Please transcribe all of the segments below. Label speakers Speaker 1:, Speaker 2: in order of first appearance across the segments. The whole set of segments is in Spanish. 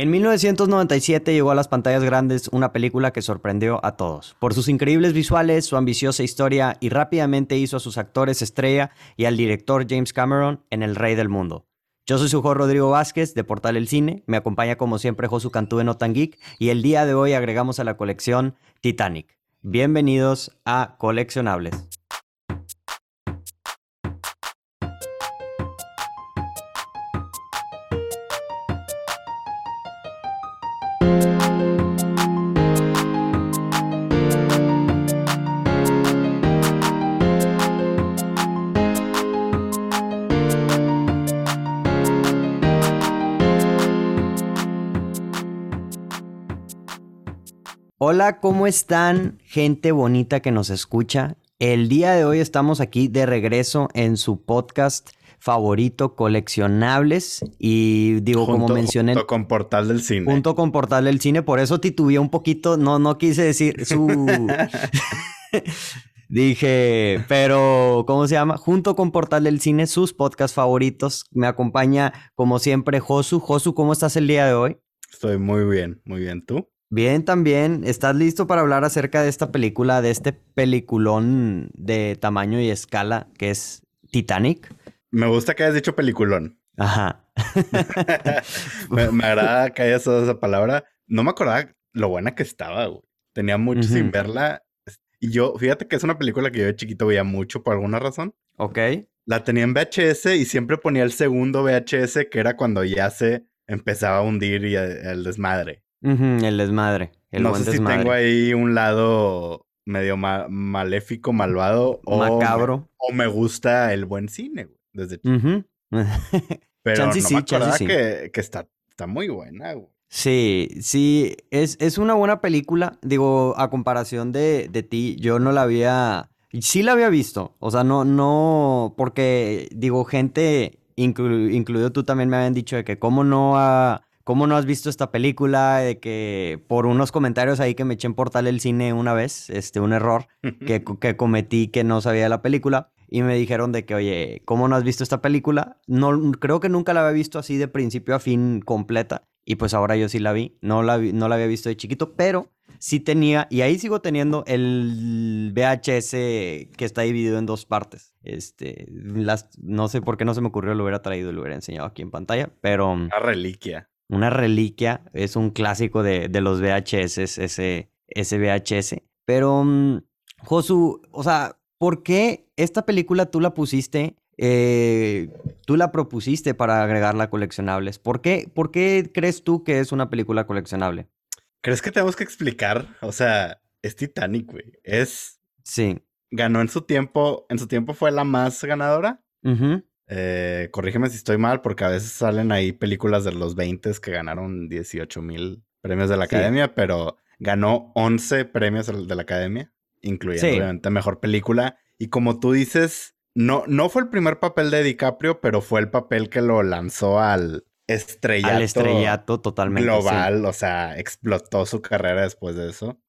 Speaker 1: En 1997 llegó a las pantallas grandes una película que sorprendió a todos. Por sus increíbles visuales, su ambiciosa historia y rápidamente hizo a sus actores estrella y al director James Cameron en el rey del mundo. Yo soy su hijo Rodrigo Vázquez de Portal El Cine, me acompaña como siempre Josu Cantú de Notan Geek y el día de hoy agregamos a la colección Titanic. Bienvenidos a Coleccionables. Hola, ¿cómo están? Gente bonita que nos escucha. El día de hoy estamos aquí de regreso en su podcast favorito, Coleccionables. Y digo, como mencioné.
Speaker 2: Junto con Portal del Cine.
Speaker 1: Junto con Portal del Cine. Por eso titubeé un poquito. No, no quise decir su. Dije, pero, ¿cómo se llama? Junto con Portal del Cine, sus podcasts favoritos. Me acompaña, como siempre, Josu. Josu, ¿cómo estás el día de hoy?
Speaker 2: Estoy muy bien, muy bien. ¿Tú?
Speaker 1: Bien, también. ¿Estás listo para hablar acerca de esta película, de este peliculón de tamaño y escala que es Titanic?
Speaker 2: Me gusta que hayas dicho peliculón.
Speaker 1: Ajá.
Speaker 2: me, agrada que hayas usado esa palabra. No me acordaba lo buena que estaba, güey. Tenía mucho sin verla. Y yo, fíjate que es una película que yo de chiquito veía mucho por alguna razón.
Speaker 1: Ok.
Speaker 2: La tenía en VHS y siempre ponía el segundo VHS, que era cuando ya se empezaba a hundir y el desmadre
Speaker 1: el desmadre. El
Speaker 2: no sé si tengo ahí un lado medio maléfico, malvado. O
Speaker 1: Macabro.
Speaker 2: Me, o me gusta el buen cine, güey, desde chico. Pero no me acordaba que, que está, está muy buena, güey.
Speaker 1: Sí, sí, es, es una buena película. Digo, a comparación de, de ti, yo no la había. Sí la había visto. O sea, no, no. Porque, digo, gente, incluido tú también me habían dicho de que cómo no ha ¿Cómo no has visto esta película? De que por unos comentarios ahí que me eché en Portal el Cine una vez, este, un error que, que cometí que no sabía de la película. Y me dijeron de que, oye, ¿cómo no has visto esta película? No, creo que nunca la había visto así de principio a fin completa. Y pues ahora yo sí la vi. No la, no la había visto de chiquito, pero sí tenía, y ahí sigo teniendo el VHS que está dividido en dos partes. Este, las, no sé por qué no se me ocurrió, lo hubiera traído y lo hubiera enseñado aquí en pantalla, pero...
Speaker 2: Una reliquia
Speaker 1: una reliquia, es un clásico de, los VHS, ese, ese VHS. Pero, mm, Josu, o sea, ¿por qué esta película tú la pusiste, eh, tú la propusiste para agregarla a coleccionables? ¿Por qué, ¿Por qué crees tú que es una película coleccionable?
Speaker 2: ¿Crees que tenemos que explicar? O sea, es Titanic, güey. Es...
Speaker 1: Sí.
Speaker 2: Ganó en su tiempo, en su tiempo fue la más ganadora. Eh, corrígeme si estoy mal, porque a veces salen ahí películas de los 20 que ganaron 18 mil premios de la academia, pero ganó 11 premios de la academia, incluyendo obviamente mejor película. Y como tú dices, no, no fue el primer papel de DiCaprio, pero fue el papel que lo lanzó al estrellato,
Speaker 1: al estrellato totalmente
Speaker 2: global. O sea, explotó su carrera después de eso.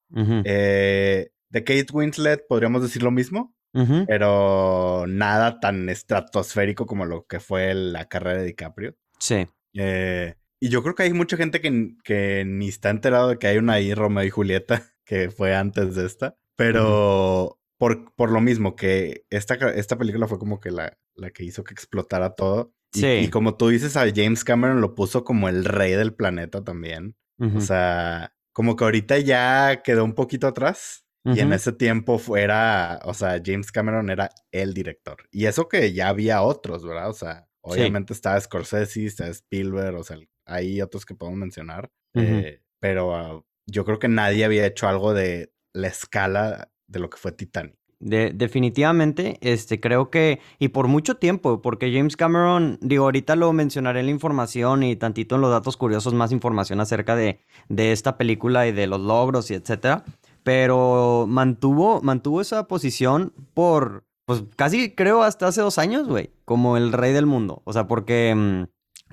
Speaker 2: Eh, de Kate Winslet, ¿podríamos decir lo mismo? Pero nada tan estratosférico como lo que fue la carrera de DiCaprio.
Speaker 1: Sí.
Speaker 2: Eh, y yo creo que hay mucha gente que, que, ni está enterado de que hay una ahí, Romeo y Julieta, que fue antes de esta, pero por, por, lo mismo que esta, esta película fue como que la, la que hizo que explotara todo.
Speaker 1: Sí.
Speaker 2: Y, como tú dices, a James Cameron lo puso como el rey del planeta también. O sea, como que ahorita ya quedó un poquito atrás. Y en ese tiempo fuera, o sea, James Cameron era el director. Y eso que ya había otros, ¿verdad? O sea, obviamente estaba Scorsese, está Spielberg, o sea, hay otros que podemos mencionar. Eh, pero ah, yo creo que nadie había hecho algo de la escala de lo que fue Titanic.
Speaker 1: De, definitivamente, este, creo que, y por mucho tiempo, porque James Cameron, digo, ahorita lo mencionaré en la información y tantito en los datos curiosos, más información acerca de, de esta película y de los logros y etcétera pero mantuvo, mantuvo esa posición por, pues casi creo hasta hace dos años, güey, como el rey del mundo. O sea, porque mm,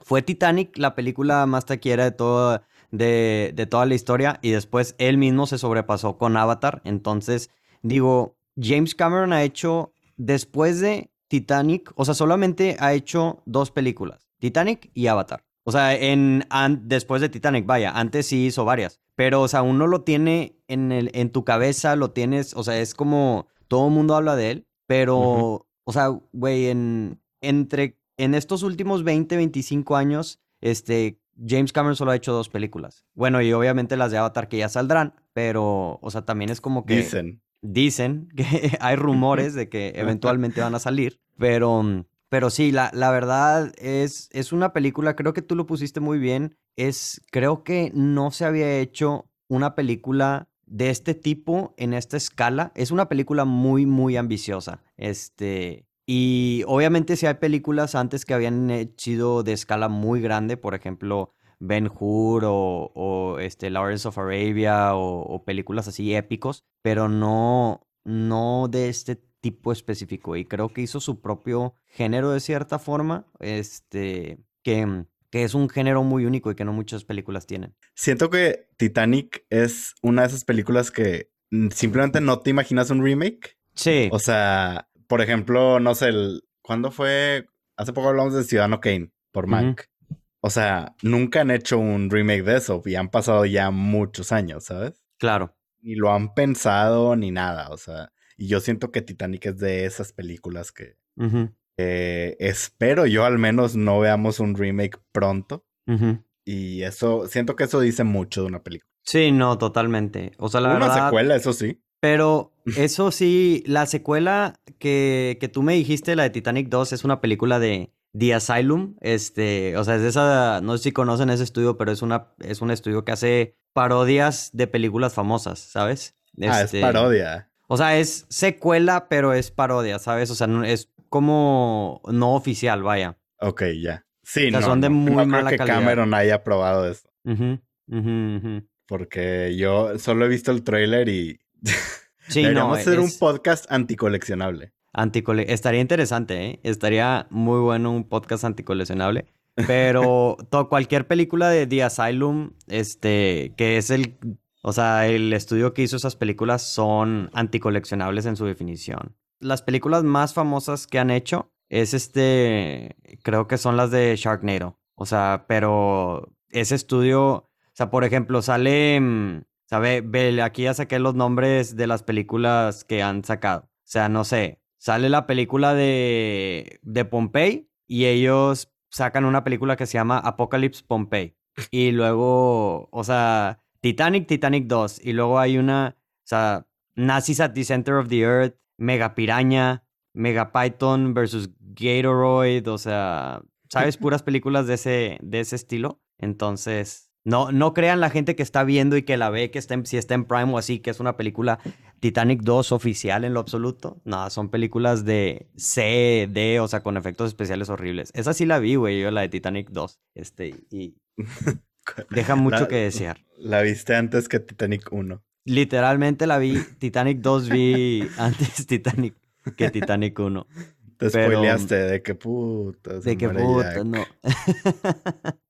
Speaker 1: fue Titanic la película más taquiera de, de, de toda la historia y después él mismo se sobrepasó con Avatar. Entonces, digo, James Cameron ha hecho, después de Titanic, o sea, solamente ha hecho dos películas, Titanic y Avatar. O sea, en, después de Titanic, vaya, antes sí hizo varias. Pero, o sea, uno lo tiene en, el, en tu cabeza, lo tienes, o sea, es como todo el mundo habla de él, pero, o sea, güey, en, entre, en estos últimos 20, 25 años, este, James Cameron solo ha hecho dos películas. Bueno, y obviamente las de Avatar que ya saldrán, pero, o sea, también es como que...
Speaker 2: Dicen.
Speaker 1: Dicen que hay rumores de que eventualmente van a salir, pero, pero sí, la, la verdad es, es una película, creo que tú lo pusiste muy bien, es, creo que no se había hecho una película de este tipo en esta escala. Es una película muy, muy ambiciosa. Este, y obviamente si hay películas antes que habían sido de escala muy grande, por ejemplo, Ben Hur o, o este, Lawrence of Arabia o, películas así épicos, pero no, no de este tipo específico. Y creo que hizo su propio género de cierta forma, este, que, que es un género muy único y que no muchas películas tienen.
Speaker 2: Siento que Titanic es una de esas películas que mm, simplemente no te imaginas un remake.
Speaker 1: Sí.
Speaker 2: O sea, por ejemplo, no sé, el, ¿cuándo fue? Hace poco hablamos de Ciudadano Kane por Mac. O sea, nunca han hecho un remake de eso y han pasado ya muchos años, ¿sabes?
Speaker 1: Claro.
Speaker 2: Ni lo han pensado ni nada, o sea, y yo siento que Titanic es de esas películas que espero yo al menos no veamos un remake pronto. Y eso, siento que eso dice mucho de una película.
Speaker 1: Sí, no, totalmente. O sea, la
Speaker 2: una secuela, eso sí.
Speaker 1: Pero eso sí, la secuela que, que tú me dijiste, la de Titanic 2, es una película de The Asylum, este, o sea, es esa, no sé si conocen ese estudio, pero es una, es un estudio que hace parodias de películas famosas, ¿sabes?
Speaker 2: ah, es este, parodia.
Speaker 1: O sea, es secuela, pero es parodia, ¿sabes? O sea, es como no oficial, vaya.
Speaker 2: Ok, ya. Sí,
Speaker 1: no, son de muy no creo que
Speaker 2: Cameron haya probado eso. Porque yo solo he visto el trailer y sí, deberíamos hacer un podcast anticoleccionable.
Speaker 1: Anticole Estaría interesante, ¿eh? Estaría muy bueno un podcast anticoleccionable. Pero cualquier película de The Asylum, este, que es el, o sea, el estudio que hizo esas películas son anticoleccionables en su definición. Las películas más famosas que han hecho es este, creo que son las de Sharknado. O sea, pero ese estudio, o sea, por ejemplo, sale, mm, sabe, aquí ya saqué los nombres de las películas que han sacado. O sea, no sé, sale la película de, de Pompey y ellos sacan una película que se llama Apocalypse Pompey. Y luego, o sea, Titanic, Titanic 2. Y luego hay una, o sea, Nazis at the Center of the Earth, Mega Piraña, Mega Python versus Gatoroid. O sea, ¿sabes? Puras películas de ese, de ese estilo. Entonces, no, no crean la gente que está viendo y que la ve, que está si está en Prime o así, que es una película Titanic 2 oficial en lo absoluto. No, son películas de C, D, o sea, con efectos especiales horribles. Esa sí la vi, güey, yo la de Titanic 2. Este, y deja mucho que desear.
Speaker 2: La viste antes que Titanic 1.
Speaker 1: Literalmente la vi, Titanic 2 vi antes Titanic que Titanic 1.
Speaker 2: Te spoileaste de qué puta.
Speaker 1: De qué puta, no.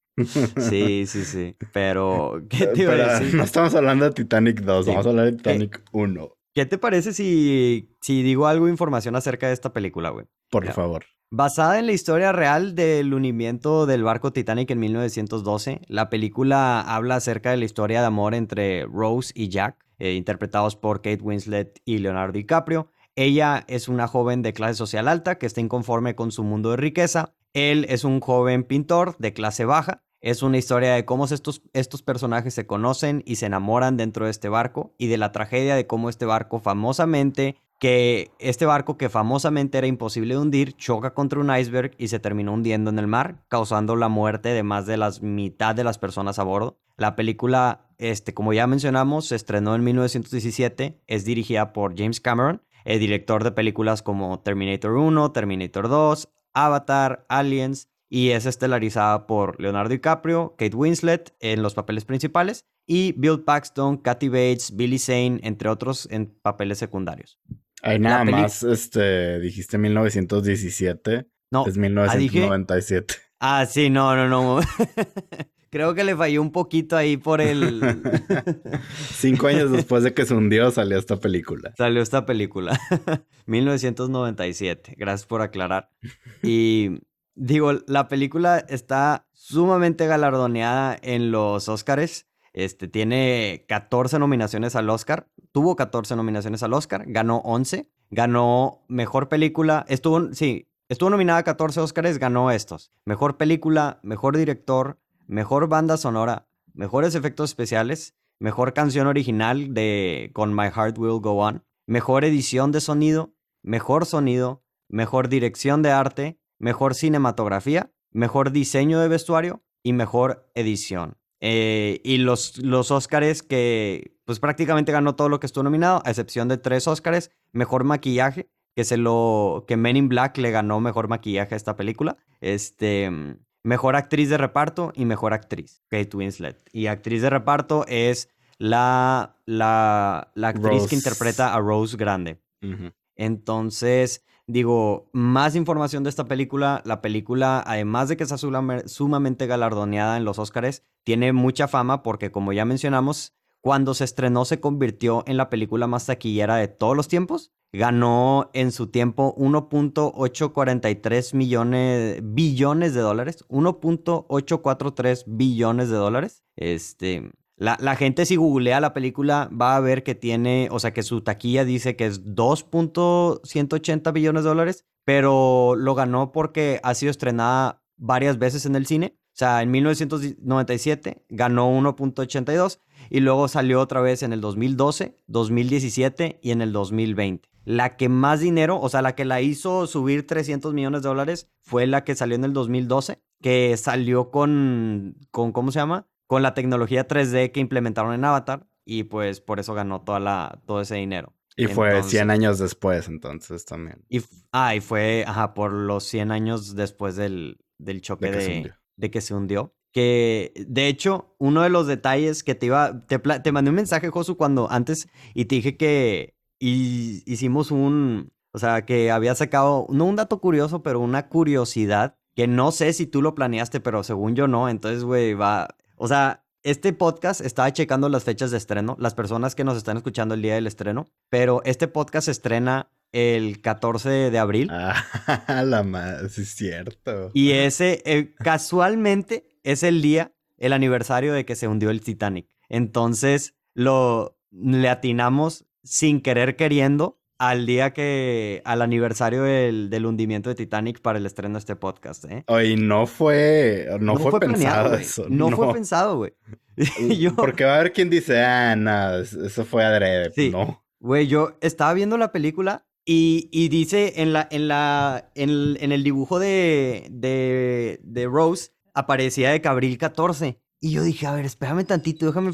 Speaker 1: Sí, sí, sí. Pero, ¿qué te iba a decir?
Speaker 2: No estamos hablando de Titanic 2, vamos a hablar de Titanic 1.
Speaker 1: ¿Qué te parece si, si digo algo información acerca de esta película, güey?
Speaker 2: Por favor.
Speaker 1: Basada en la historia real del hundimiento del barco Titanic en 1912, la película habla acerca de la historia de amor entre Rose y Jack, eh, interpretados por Kate Winslet y Leonardo DiCaprio. Ella es una joven de clase social alta que está inconforme con su mundo de riqueza. Él es un joven pintor de clase baja es una historia de cómo estos, estos personajes se conocen y se enamoran dentro de este barco y de la tragedia de cómo este barco famosamente, que este barco que famosamente era imposible de hundir, choca contra un iceberg y se terminó hundiendo en el mar, causando la muerte de más de la mitad de las personas a bordo. La película, este, como ya mencionamos, se estrenó en 1917, es dirigida por James Cameron, el director de películas como Terminator 1, Terminator 2, Avatar, Aliens, y es estelarizada por Leonardo DiCaprio, Kate Winslet en los papeles principales y Bill Paxton, Kathy Bates, Billy Zane, entre otros en papeles secundarios.
Speaker 2: Hay nada más, este, dijiste 1917. No. Es 1997.
Speaker 1: Ah, ah, sí, no, no, no. Creo que le falló un poquito ahí por el...
Speaker 2: Cinco años después de que se hundió salió esta película.
Speaker 1: Salió esta película. 1997. Gracias por aclarar. Y digo, la película está sumamente galardoneada en los Oscars. Este, tiene 14 nominaciones al Oscar. Tuvo 14 nominaciones al Oscar. Ganó 11. Ganó Mejor Película. Estuvo, sí, estuvo nominada a 14 Oscars. Ganó estos. Mejor Película, Mejor Director, Mejor Banda Sonora, Mejores Efectos Especiales, Mejor Canción Original de con My Heart Will Go On, Mejor Edición de Sonido, Mejor Sonido, Mejor Dirección de Arte, Mejor Cinematografía, Mejor Diseño de Vestuario y Mejor Edición. Eh, y los, los Oscars que pues prácticamente ganó todo lo que estuvo nominado, a excepción de tres Oscars, Mejor Maquillaje, que se lo que Men in Black le ganó mejor maquillaje a esta película. Este, mejor actriz de reparto y mejor actriz, Kate Winslet. Y actriz de reparto es la, la, la actriz que interpreta a Rose Grande. Entonces, digo, más información de esta película. La película, además de que está sumamente galardoneada en los Oscars, tiene mucha fama porque, como ya mencionamos, cuando se estrenó se convirtió en la película más taquillera de todos los tiempos. Ganó en su tiempo 1.843 millones, billones de dólares. 1.843 billones de dólares. Este, la, gente si googlea la película va a ver que tiene, o sea, que su taquilla dice que es 2.180 billones de dólares, pero lo ganó porque ha sido estrenada varias veces en el cine. O sea, en 1997 ganó 1.82 y luego salió otra vez en el 2012, 2017 y en el 2020. La que más dinero, o sea, la que la hizo subir 300 millones de dólares fue la que salió en el 2012, que salió con, con ¿cómo se llama? Con la tecnología 3D que implementaron en Avatar y pues por eso ganó toda la, todo ese dinero.
Speaker 2: Y fue 100 años después entonces también.
Speaker 1: Y, ah, y fue, ajá, por los 100 años después del, del choque de, que se hundió. Que de hecho, uno de los detalles que te iba, te, te mandé un mensaje, Josu, cuando antes y te dije que hicimos un, o sea, que había sacado, no un dato curioso, pero una curiosidad que no sé si tú lo planeaste, pero según yo no. Entonces, güey, va, o sea, este podcast estaba checando las fechas de estreno, las personas que nos están escuchando el día del estreno, pero este podcast se estrena el 14 de abril.
Speaker 2: Ah, la madre, sí es cierto.
Speaker 1: Y ese, eh, casualmente, es el día, el aniversario de que se hundió el Titanic. Entonces, lo le atinamos sin querer queriendo al día que, al aniversario del, del, hundimiento de Titanic para el estreno de este podcast, ¿eh?
Speaker 2: Oye, no fue, no, fue, pensado eso.
Speaker 1: No, fue pensado, güey.
Speaker 2: Porque va a haber quien dice, ah, no, eso fue adrede. Sí. No.
Speaker 1: Güey, yo estaba viendo la película y, y dice en la, en la, en, en el dibujo de, de, de Rose, aparecía de Cabril 14. Y yo dije, a ver, espérame tantito, déjame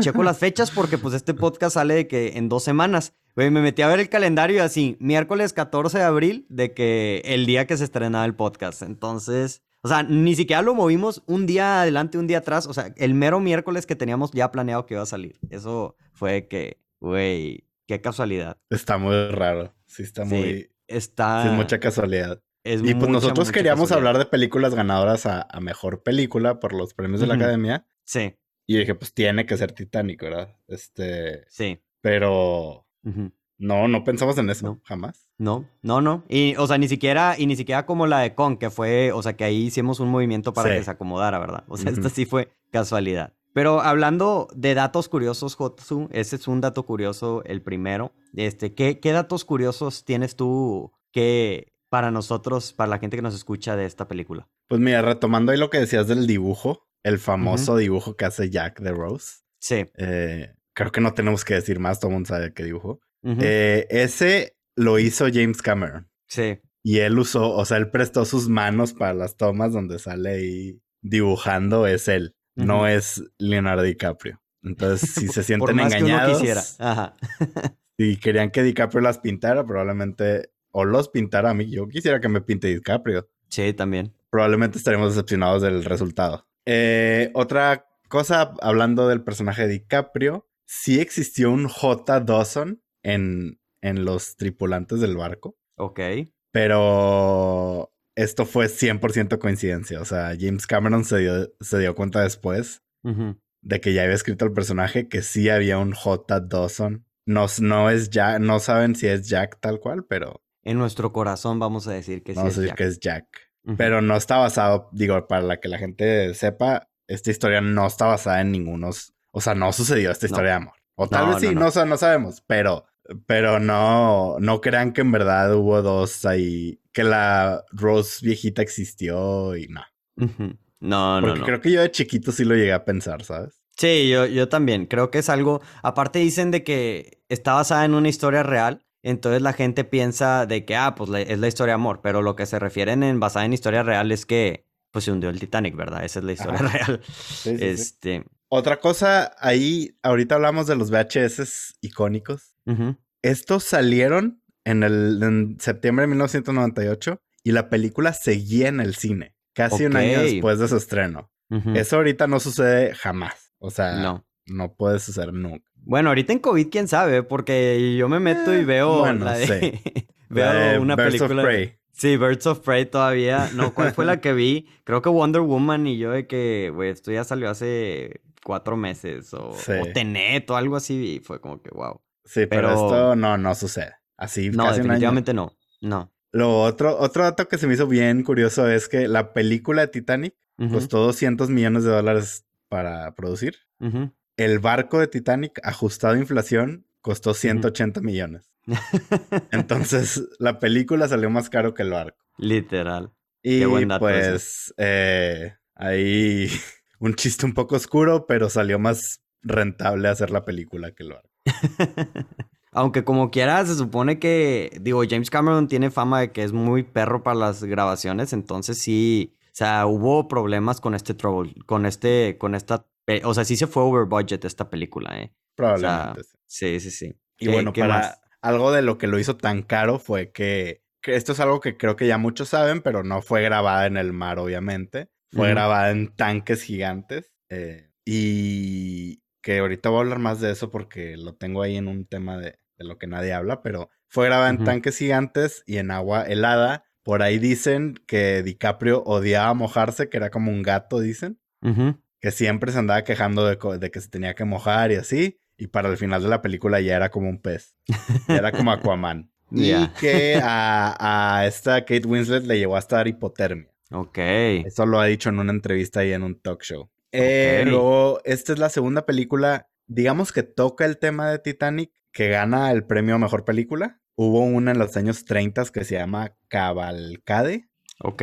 Speaker 1: checo las fechas porque pues este podcast sale de que en dos semanas. Güey, me metí a ver el calendario así, miércoles 14 de abril, de que el día que se estrenaba el podcast. Entonces, o sea, ni siquiera lo movimos un día adelante, un día atrás. O sea, el mero miércoles que teníamos ya planeado que iba a salir. Eso fue que, güey, qué casualidad.
Speaker 2: Está muy raro. Sí, está muy.
Speaker 1: Está.
Speaker 2: Sí, mucha casualidad y pues nosotros queríamos hablar de películas ganadoras a, mejor película por los premios de la academia.
Speaker 1: Sí.
Speaker 2: Y dije, pues tiene que ser Titanic, ¿verdad? Este.
Speaker 1: Sí.
Speaker 2: Pero. No, no pensamos en eso, jamás.
Speaker 1: No, no, no. Y, o sea, ni siquiera, y ni siquiera como la de Kong, que fue, o sea, que ahí hicimos un movimiento para que se acomodara, ¿verdad? O sea, esta sí fue casualidad. Pero hablando de datos curiosos, Jotsu, ese es un dato curioso, el primero. Este, ¿qué, qué datos curiosos tienes tú que para nosotros, para la gente que nos escucha de esta película?
Speaker 2: Pues mira, retomando ahí lo que decías del dibujo, el famoso dibujo que hace Jack de Rose.
Speaker 1: Sí.
Speaker 2: Eh, creo que no tenemos que decir más, todo el mundo sabe qué dibujo. Eh, ese lo hizo James Cameron.
Speaker 1: Sí.
Speaker 2: Y él usó, o sea, él prestó sus manos para las tomas donde sale ahí dibujando, es él, no es Leonardo DiCaprio. Entonces, si se sienten Por más engañados. Que quisiera. Ajá. si querían que DiCaprio las pintara, probablemente o los pintara a mí. Yo quisiera que me pinte DiCaprio.
Speaker 1: Sí, también.
Speaker 2: Probablemente estaremos decepcionados del resultado. Eh, otra cosa, hablando del personaje de DiCaprio, sí existió un J. Dawson en, en los tripulantes del barco.
Speaker 1: Ok.
Speaker 2: Pero esto fue 100% coincidencia. O sea, James Cameron se dio, se dio cuenta después de que ya había escrito el personaje que sí había un J. Dawson. No, no es Jack, no saben si es Jack tal cual, pero
Speaker 1: en nuestro corazón vamos a decir que
Speaker 2: vamos
Speaker 1: sí
Speaker 2: a
Speaker 1: decir
Speaker 2: que es Jack. pero no está basado, digo, para la que la gente sepa, esta historia no está basada en ningunos, o sea, no sucedió esta historia de amor. O tal vez sí, no, no, sabemos, pero, pero no, no crean que en verdad hubo dos ahí, que la Rose viejita existió y no.
Speaker 1: No, no,
Speaker 2: no. Creo que yo de chiquito sí lo llegué a pensar, ¿sabes?
Speaker 1: Sí, yo, yo también. Creo que es algo. Aparte, dicen de que está basada en una historia real. Entonces la gente piensa de que, ah, pues es la historia de amor. Pero lo que se refieren en basada en historia real es que, pues se hundió el Titanic, ¿verdad? Esa es la historia real. este.
Speaker 2: Otra cosa, ahí, ahorita hablamos de los VHS icónicos. Estos salieron en, el, en septiembre de 1998 y la película seguía en el cine, casi un año después de su estreno. Eso ahorita no sucede jamás. O sea, no, no puede suceder nunca.
Speaker 1: Bueno, ahorita en COVID, quién sabe, porque yo me meto y eh, veo la de, veo una Birds película. Of Prey. Sí, Birds of Prey todavía. No, ¿cuál fue la que vi? Creo que Wonder Woman y yo de que, güey, esto ya salió hace cuatro meses o, Tenet o algo así y fue como que, wow.
Speaker 2: Sí, pero, esto no, no sucede. Así
Speaker 1: No, definitivamente no. No.
Speaker 2: Lo otro, otro dato que se me hizo bien curioso es que la película de Titanic costó 200 millones de dólares para producir. El barco de Titanic, ajustado a inflación, costó 180 millones. Entonces, la película salió más caro que el barco.
Speaker 1: Literal.
Speaker 2: Y pues, eh, ahí un chiste un poco oscuro, pero salió más rentable hacer la película que el barco.
Speaker 1: Aunque como quiera, se supone que, digo, James Cameron tiene fama de que es muy perro para las grabaciones, entonces sí, o sea, hubo problemas con este trouble, con este, con esta, o sea, sí se fue over budget esta película, ¿eh?
Speaker 2: Probablemente.
Speaker 1: sí, sí, sí.
Speaker 2: Y bueno, para algo de lo que lo hizo tan caro fue que, esto es algo que creo que ya muchos saben, pero no fue grabada en el mar, obviamente. Fue grabada en tanques gigantes. Eh, y que ahorita voy a hablar más de eso porque lo tengo ahí en un tema de, lo que nadie habla, pero fue grabada en tanques gigantes y en agua helada por ahí dicen que DiCaprio odiaba mojarse, que era como un gato, dicen. Que siempre se andaba quejando de, que se tenía que mojar y así. Y para el final de la película ya era como un pez. era como Aquaman. Y que a, esta Kate Winslet le llevó hasta dar hipotermia.
Speaker 1: Ok.
Speaker 2: Eso lo ha dicho en una entrevista ahí en un talk show. Eh, luego, esta es la segunda película, digamos que toca el tema de Titanic, que gana el premio a mejor película. Hubo una en los años 30 que se llama Cavalcade.
Speaker 1: Ok.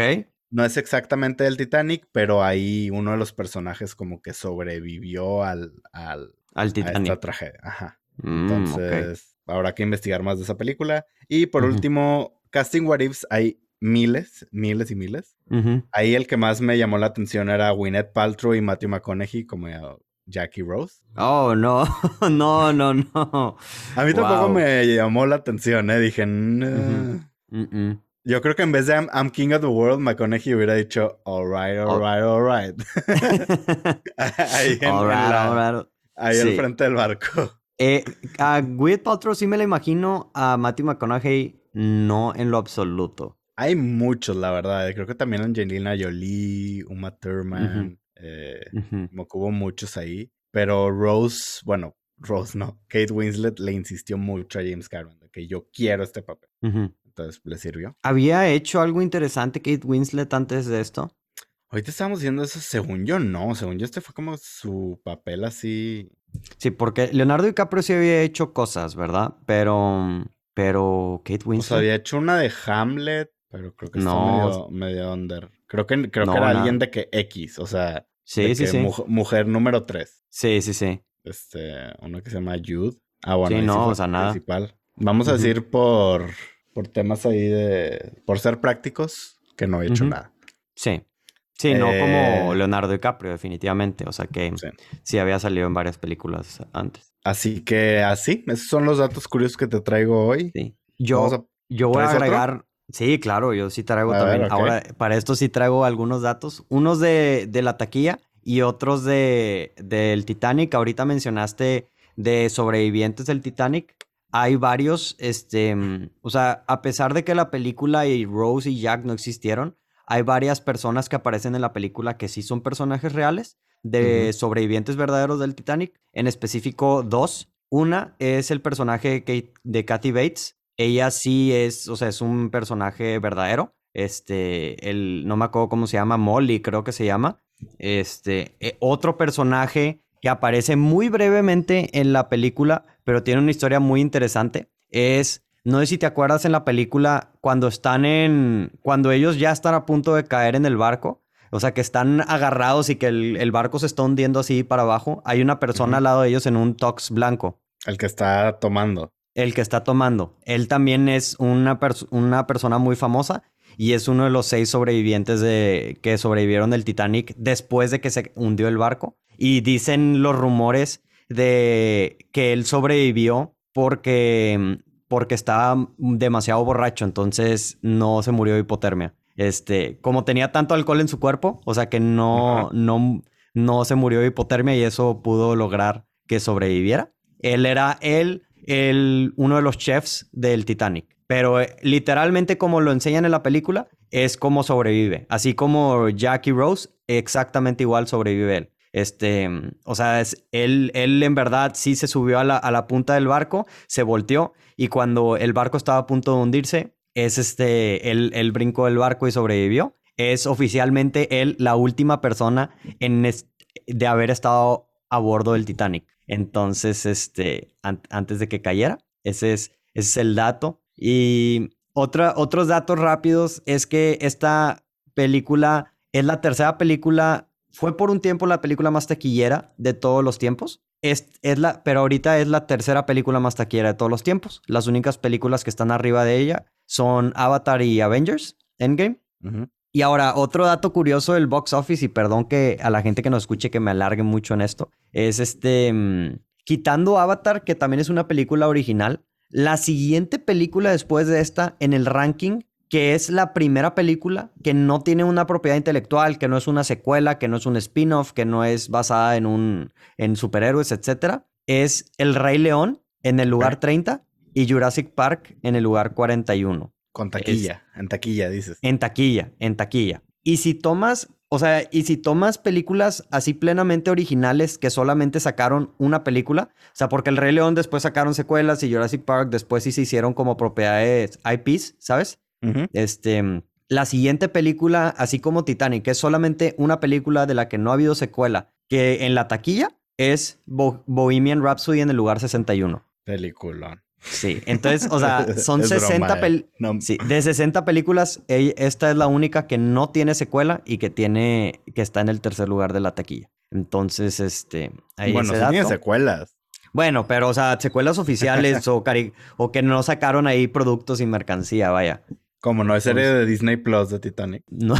Speaker 2: No es exactamente el Titanic, pero ahí uno de los personajes como que sobrevivió al, al,
Speaker 1: al Titanic.
Speaker 2: A esta tragedia. Ajá. Mm, Entonces, habrá que investigar más de esa película. Y por último, Casting What Ifs hay miles, miles y miles. Ahí el que más me llamó la atención era Gwyneth Paltrow y Matthew McConaughey como Jackie Rose.
Speaker 1: Oh, no, no, no, no.
Speaker 2: A mí tampoco me llamó la atención, ¿eh? Dije, yo creo que en vez de I'm, King of the World, McConaughey hubiera dicho, alright, alright, alright. ahí en, Ahí al frente del barco.
Speaker 1: Eh, a Gwyneth Paltrow sí me la imagino, a Matthew McConaughey no en lo absoluto.
Speaker 2: Hay muchos, la verdad. Creo que también Angelina Jolie, Uma Thurman. Eh, como que hubo muchos ahí. Pero Rose, bueno, Rose no. Kate Winslet le insistió mucho a James Cameron de que yo quiero este papel. Entonces le sirvió.
Speaker 1: ¿Había hecho algo interesante Kate Winslet antes de esto?
Speaker 2: Ahorita estamos diciendo eso, según yo no, según yo este fue como su papel así.
Speaker 1: Sí, porque Leonardo DiCaprio sí había hecho cosas, ¿verdad? Pero, pero Kate Winslet. O sea,
Speaker 2: había hecho una de Hamlet, pero creo que no. está medio, medio under. Creo que, creo que era alguien de que X, o sea,
Speaker 1: sí, sí, sí.
Speaker 2: mujer número 3.
Speaker 1: Sí, sí, sí.
Speaker 2: Este, uno que se llama Jude. Ah, bueno,
Speaker 1: sí, no, o sea, nada. Principal.
Speaker 2: Vamos a decir por, por temas ahí de. Por ser prácticos, que no he hecho nada.
Speaker 1: Sí. Sí, no como eh, Leonardo DiCaprio, definitivamente. O sea que sí. había salido en varias películas antes.
Speaker 2: Así que así, esos son los datos curiosos que te traigo hoy.
Speaker 1: Sí. Yo, yo voy a agregar. Sí, claro, yo sí traigo también. Ahora, para esto sí traigo algunos datos. Unos de, de la taquilla y otros de del Titanic. Ahorita mencionaste de sobrevivientes del Titanic. Hay varios, este, o sea, a pesar de que la película y Rose y Jack no existieron, hay varias personas que aparecen en la película que sí son personajes reales de sobrevivientes verdaderos del Titanic. En específico, dos. Una es el personaje de Kathy Bates, ella sí es, o sea, es un personaje verdadero. este, el, no me acuerdo cómo se llama, Molly creo que se llama, este, eh, otro personaje que aparece muy brevemente en la película, pero tiene una historia muy interesante, es, no sé si te acuerdas en la película cuando están en, cuando ellos ya están a punto de caer en el barco, o sea, que están agarrados y que el, barco se está hundiendo así para abajo, hay una persona al lado de ellos en un tox blanco.
Speaker 2: El que está tomando.
Speaker 1: El que está tomando. Él también es una, una persona muy famosa y es uno de los seis sobrevivientes de, que sobrevivieron del Titanic después de que se hundió el barco. Y dicen los rumores de que él sobrevivió porque, porque estaba demasiado borracho, entonces no se murió de hipotermia. Este, como tenía tanto alcohol en su cuerpo, o sea que no, no, no se murió de hipotermia y eso pudo lograr que sobreviviera. Él era él, el, uno de los chefs del Titanic. Pero eh, literalmente como lo enseñan en la película, es como sobrevive. Así como Jackie Rose, exactamente igual sobrevive él. Este, o sea, es, él, él en verdad sí se subió a la, a la punta del barco, se volteó y cuando el barco estaba a punto de hundirse, es este, él, él brincó del barco y sobrevivió. Es oficialmente él la última persona en de haber estado a bordo del Titanic. Entonces, este, antes de que cayera, ese es, ese es el dato. Y otra, otros datos rápidos es que esta película es la tercera película, fue por un tiempo la película más taquillera de todos los tiempos. Es, es la, pero ahorita es la tercera película más taquillera de todos los tiempos. Las únicas películas que están arriba de ella son Avatar y Avengers, Endgame. Y ahora, otro dato curioso del box office, y perdón que a la gente que nos escuche que me alargue mucho en esto, es este, mm, quitando Avatar, que también es una película original, la siguiente película después de esta en el ranking, que es la primera película que no tiene una propiedad intelectual, que no es una secuela, que no es un spin-off, que no es basada en un en superhéroes, etcétera, es El Rey León en el lugar 30 y Jurassic Park en el lugar 41.
Speaker 2: Con taquilla, en taquilla dices.
Speaker 1: En taquilla, en taquilla. Y si tomas o sea, y si tomas películas así plenamente originales que solamente sacaron una película, o sea, porque El Rey León después sacaron secuelas y Jurassic Park después sí se hicieron como propiedades IPs, ¿sabes? Este, la siguiente película, así como Titanic, que es solamente una película de la que no ha habido secuela, que en la taquilla es Bohemian Rhapsody en el lugar 61.
Speaker 2: Peliculón.
Speaker 1: Sí, entonces, o sea, son 60 eh. sí, de 60 películas, esta es la única que no tiene secuela y que tiene que está en el tercer lugar de la taquilla. Entonces, este,
Speaker 2: ahí Bueno, sí tiene secuelas.
Speaker 1: Bueno, pero o sea, secuelas oficiales o, o que no sacaron ahí productos y mercancía, vaya.
Speaker 2: Como no es serie de Disney Plus de Titanic. No.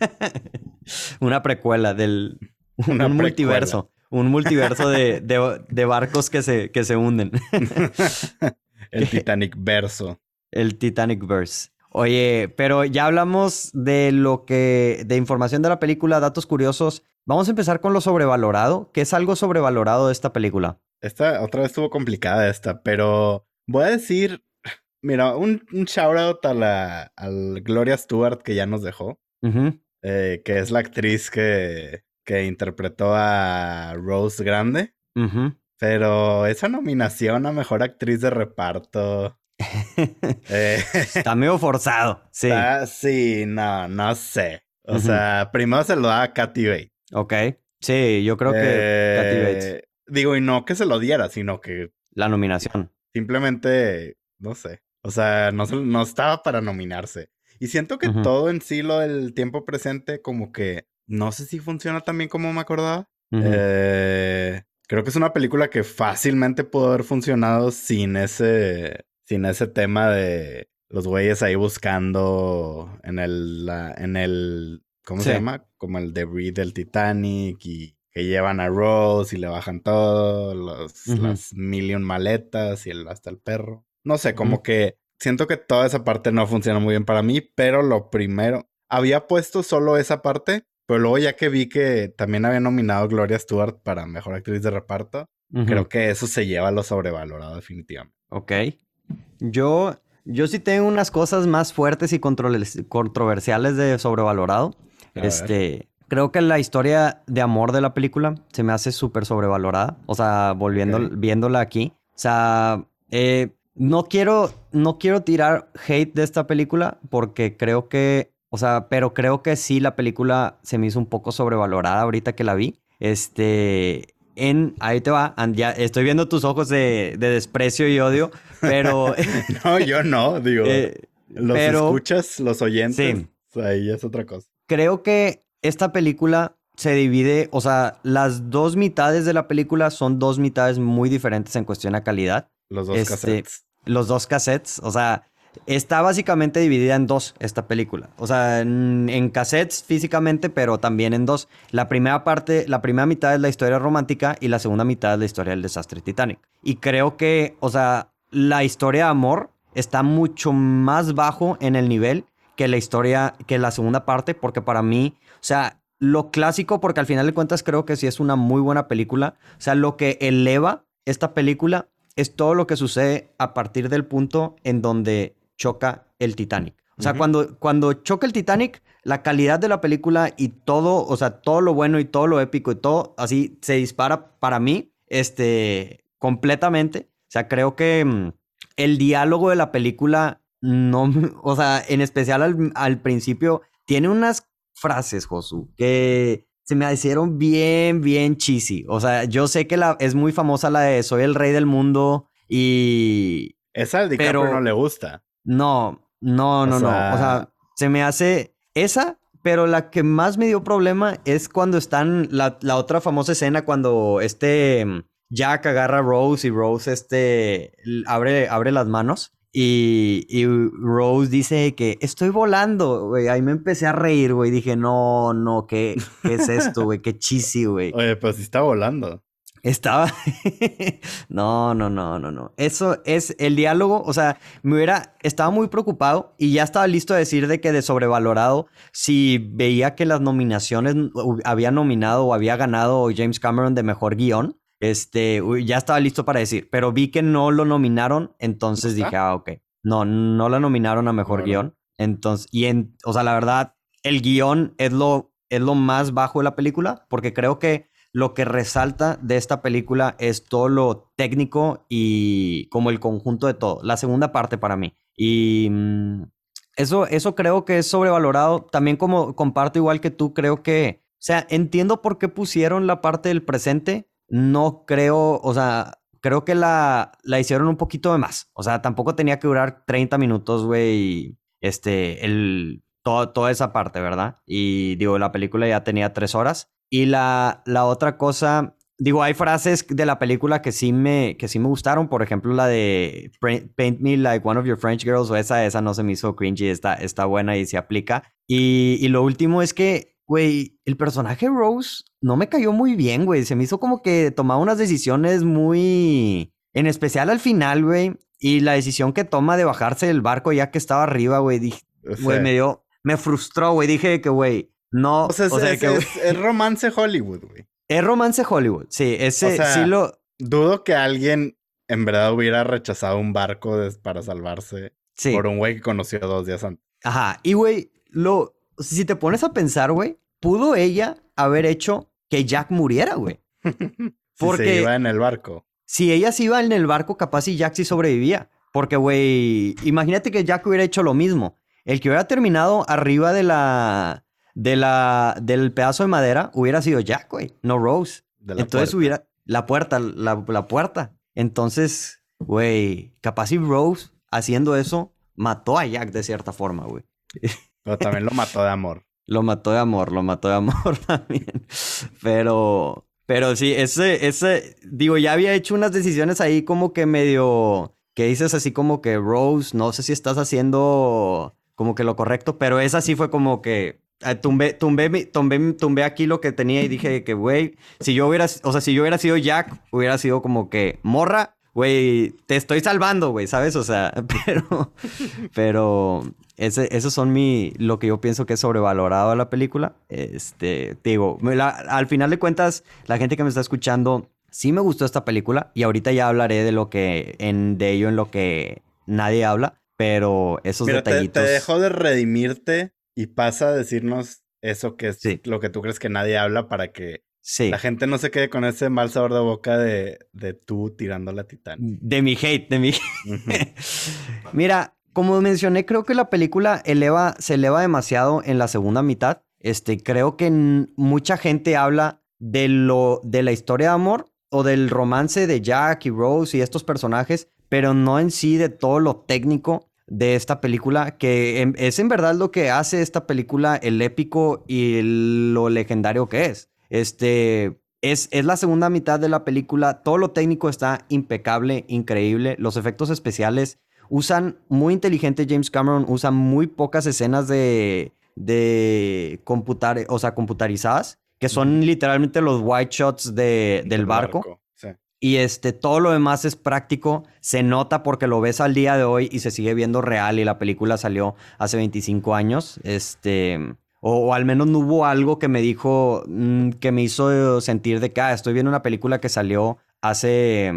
Speaker 1: Una precuela del un multiverso un multiverso de, de, barcos que se, que se hunden.
Speaker 2: El Titanic verso.
Speaker 1: El Titanic verse. Oye, pero ya hablamos de lo que, de información de la película, datos curiosos. Vamos a empezar con lo sobrevalorado. ¿Qué es algo sobrevalorado de esta película?
Speaker 2: Esta otra vez estuvo complicada esta, pero voy a decir, mira, un, un shout out a la Gloria Stewart que ya nos dejó, eh, que es la actriz que que interpretó a Rose Grande. Pero esa nominación a mejor actriz de reparto.
Speaker 1: Eh, está medio forzado. Sí.
Speaker 2: sí, no, no sé. O sea, primero se lo da a Katy Bates.
Speaker 1: Ok. Sí, yo creo que Katy Bates.
Speaker 2: Eh, digo, y no que se lo diera, sino que.
Speaker 1: La nominación.
Speaker 2: Simplemente, no sé. O sea, no, no estaba para nominarse. Y siento que todo en sí, lo del tiempo presente, como que no sé si funciona tan bien como me acordaba. Eh, creo que es una película que fácilmente pudo haber funcionado sin ese, sin ese tema de los güeyes ahí buscando en el, en el, ¿cómo se llama? Como el debris del Titanic y que llevan a Rose y le bajan todo, los, las million maletas y el, hasta el perro. No sé, como que siento que toda esa parte no funciona muy bien para mí, pero lo primero, había puesto solo esa parte pero luego ya que vi que también había nominado Gloria Stewart para Mejor Actriz de Reparto, creo que eso se lleva a lo sobrevalorado definitivamente.
Speaker 1: Ok. Yo, yo sí tengo unas cosas más fuertes y controversiales de sobrevalorado. este, creo que la historia de amor de la película se me hace súper sobrevalorada. O sea, volviendo, viéndola aquí. O sea, eh, no quiero, no quiero tirar hate de esta película porque creo que, o sea, pero creo que sí la película se me hizo un poco sobrevalorada ahorita que la vi. Este, en, ahí te va, ya estoy viendo tus ojos de, desprecio y odio, pero...
Speaker 2: no, yo no, digo, eh, los escuchas, los oyentes, sí. ahí es otra cosa.
Speaker 1: Creo que esta película se divide, o sea, las dos mitades de la película son dos mitades muy diferentes en cuestión a calidad.
Speaker 2: Los dos este, cassettes.
Speaker 1: Los dos cassettes, o sea, está básicamente dividida en dos esta película. O sea, en, cassettes físicamente, pero también en dos. La primera parte, la primera mitad es la historia romántica y la segunda mitad es la historia del desastre Titanic. Y creo que, o sea, la historia de amor está mucho más bajo en el nivel que la historia, que la segunda parte, porque para mí, o sea, lo clásico, porque al final de cuentas creo que sí es una muy buena película. O sea, lo que eleva esta película es todo lo que sucede a partir del punto en donde choca el Titanic. O sea, cuando, cuando choca el Titanic, la calidad de la película y todo, o sea, todo lo bueno y todo lo épico y todo así se dispara para mí, este, completamente. O sea, creo que mm, el diálogo de la película no, o sea, en especial al, al principio, tiene unas frases, Josu, que se me hicieron bien, bien cheesy. O sea, yo sé que la, es muy famosa la de Soy el rey del mundo y...
Speaker 2: Esa al DiCaprio pero, no le gusta.
Speaker 1: No, no, no, no. O sea, se me hace esa, pero la que más me dio problema es cuando están, la, otra famosa escena cuando este mm, Jack agarra a Rose y Rose este abre, abre las manos. Y, y, Rose dice que estoy volando, güey. Ahí me empecé a reír, güey. Dije, no, no, ¿qué, qué es esto, güey? Qué chisi, güey.
Speaker 2: Oye, pues sí está volando.
Speaker 1: Estaba. no, no, no, no, no. Eso es el diálogo. O sea, me hubiera. Estaba muy preocupado y ya estaba listo a decir de que de sobrevalorado. Si veía que las nominaciones había nominado o había ganado James Cameron de mejor guion. Este, ya estaba listo para decir. Pero vi que no lo nominaron. Entonces dije, ah, ok. No, no la nominaron a mejor guion. Entonces, y en. O sea, la verdad, el guion es lo, es lo más bajo de la película. Porque creo que lo que resalta de esta película es todo lo técnico y como el conjunto de todo. La segunda parte para mí. Y mm, eso, eso creo que es sobrevalorado. También como comparto igual que tú, creo que, o sea, entiendo por qué pusieron la parte del presente. No creo, o sea, creo que la, la hicieron un poquito de más. O sea, tampoco tenía que durar 30 minutos, güey, este, el, toda esa parte, ¿verdad? Y digo, la película ya tenía tres horas. Y la, la otra cosa, digo, hay frases de la película que sí me, que sí me gustaron. Por ejemplo, la de Paint Me Like One of Your French Girls, o esa, esa no se me hizo cringy, está, está buena y se aplica. Y, y lo último es que, güey, el personaje Rose no me cayó muy bien, güey. Se me hizo como que tomaba unas decisiones muy... En especial al final, güey. Y la decisión que toma de bajarse del barco ya que estaba arriba, güey. Dije, güey, me dio... Me frustró, güey. Dije que, güey, no,
Speaker 2: o sea, es, es, romance Hollywood, güey.
Speaker 1: Es romance Hollywood, sí. Ese sí lo.
Speaker 2: Dudo que alguien en verdad hubiera rechazado un barco para salvarse por un güey que conoció dos días antes.
Speaker 1: Ajá. Y, güey, lo. Si te pones a pensar, güey, pudo ella haber hecho que Jack muriera, güey.
Speaker 2: Porque. si se iba en el barco.
Speaker 1: Si ella se iba en el barco, capaz y Jack sí sobrevivía. Porque, güey, imagínate que Jack hubiera hecho lo mismo. El que hubiera terminado arriba de la de la, del pedazo de madera hubiera sido Jack, güey, no Rose. Entonces hubiera la puerta, la, la puerta. Entonces, güey, capaz si Rose haciendo eso mató a Jack de cierta forma, güey.
Speaker 2: Pero también lo mató de amor.
Speaker 1: lo mató de amor, lo mató de amor también. Pero, pero sí, ese, ese, digo, ya había hecho unas decisiones ahí como que medio, que dices así como que Rose, no sé si estás haciendo como que lo correcto, pero esa sí fue como que Ah, tumbé, tumbé, tumbé, tumbé aquí lo que tenía y dije que, güey, si yo hubiera, o sea, si yo hubiera sido Jack, hubiera sido como que, morra, güey, te estoy salvando, güey, ¿sabes? O sea, pero, pero, ese, esos son mi, lo que yo pienso que es sobrevalorado a la película. Este, digo, al final de cuentas, la gente que me está escuchando, sí me gustó esta película y ahorita ya hablaré de lo que, en, de ello en lo que nadie habla, pero esos detallitos.
Speaker 2: Te, te dejó de redimirte y pasa a decirnos eso que es lo que tú crees que nadie habla para que La gente no se quede con ese mal sabor de boca de, de tú tirando la Titanic.
Speaker 1: De mi hate, de mi. Mira, como mencioné, creo que la película eleva, se eleva demasiado en la segunda mitad. Este, creo que mucha gente habla de lo, de la historia de amor o del romance de Jack y Rose y estos personajes, pero no en sí de todo lo técnico de esta película, que es en verdad lo que hace esta película el épico y lo legendario que es. Este, es, es, la segunda mitad de la película, todo lo técnico está impecable, increíble, los efectos especiales usan muy inteligente James Cameron, usa muy pocas escenas de, de computar, o sea, computarizadas, que son literalmente los white shots de, del barco. Y este, todo lo demás es práctico, se nota porque lo ves al día de hoy y se sigue viendo real y la película salió hace 25 años. Este, o, al menos no hubo algo que me dijo, mm, que me hizo sentir de que ah, estoy viendo una película que salió hace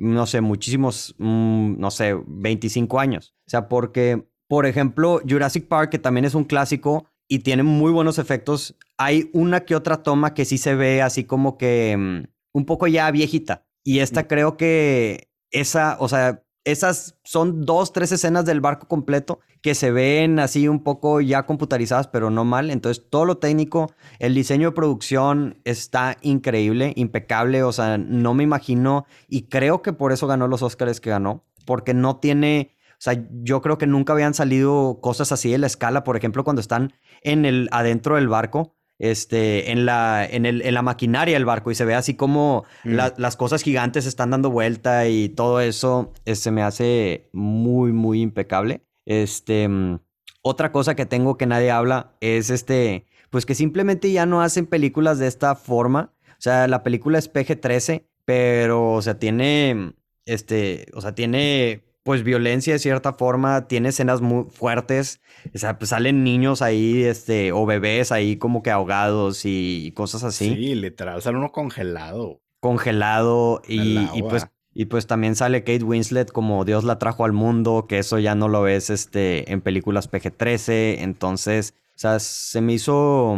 Speaker 1: no sé, muchísimos, mm, no sé, 25 años. O sea, porque, por ejemplo, Jurassic Park, que también es un clásico y tiene muy buenos efectos, hay una que otra toma que sí se ve así como que mm, un poco ya viejita. Y esta creo que esa, o sea, esas son dos, tres escenas del barco completo que se ven así un poco ya computarizadas, pero no mal. Entonces, todo lo técnico, el diseño de producción está increíble, impecable. O sea, no me imagino y creo que por eso ganó los Oscars que ganó, porque no tiene. O sea, yo creo que nunca habían salido cosas así de la escala. Por ejemplo, cuando están en el adentro del barco, este, en, la, en, el, en la maquinaria del barco y se ve así como mm. las cosas gigantes están dando vuelta y todo eso se este, me hace muy, muy impecable. Este, mm, otra cosa que tengo que nadie habla es este, pues que simplemente ya no hacen películas de esta forma. O sea, la película es PG-13, pero, o sea, tiene, este, o sea, tiene pues violencia de cierta forma, tiene escenas muy fuertes, o sea, pues salen niños ahí, este, o bebés ahí como que ahogados y cosas así.
Speaker 2: Sí, literal, sale uno congelado.
Speaker 1: Congelado y, y, pues y pues también sale Kate Winslet como Dios la trajo al mundo, que eso ya no lo ves este, en películas PG-13, entonces, o sea, se me hizo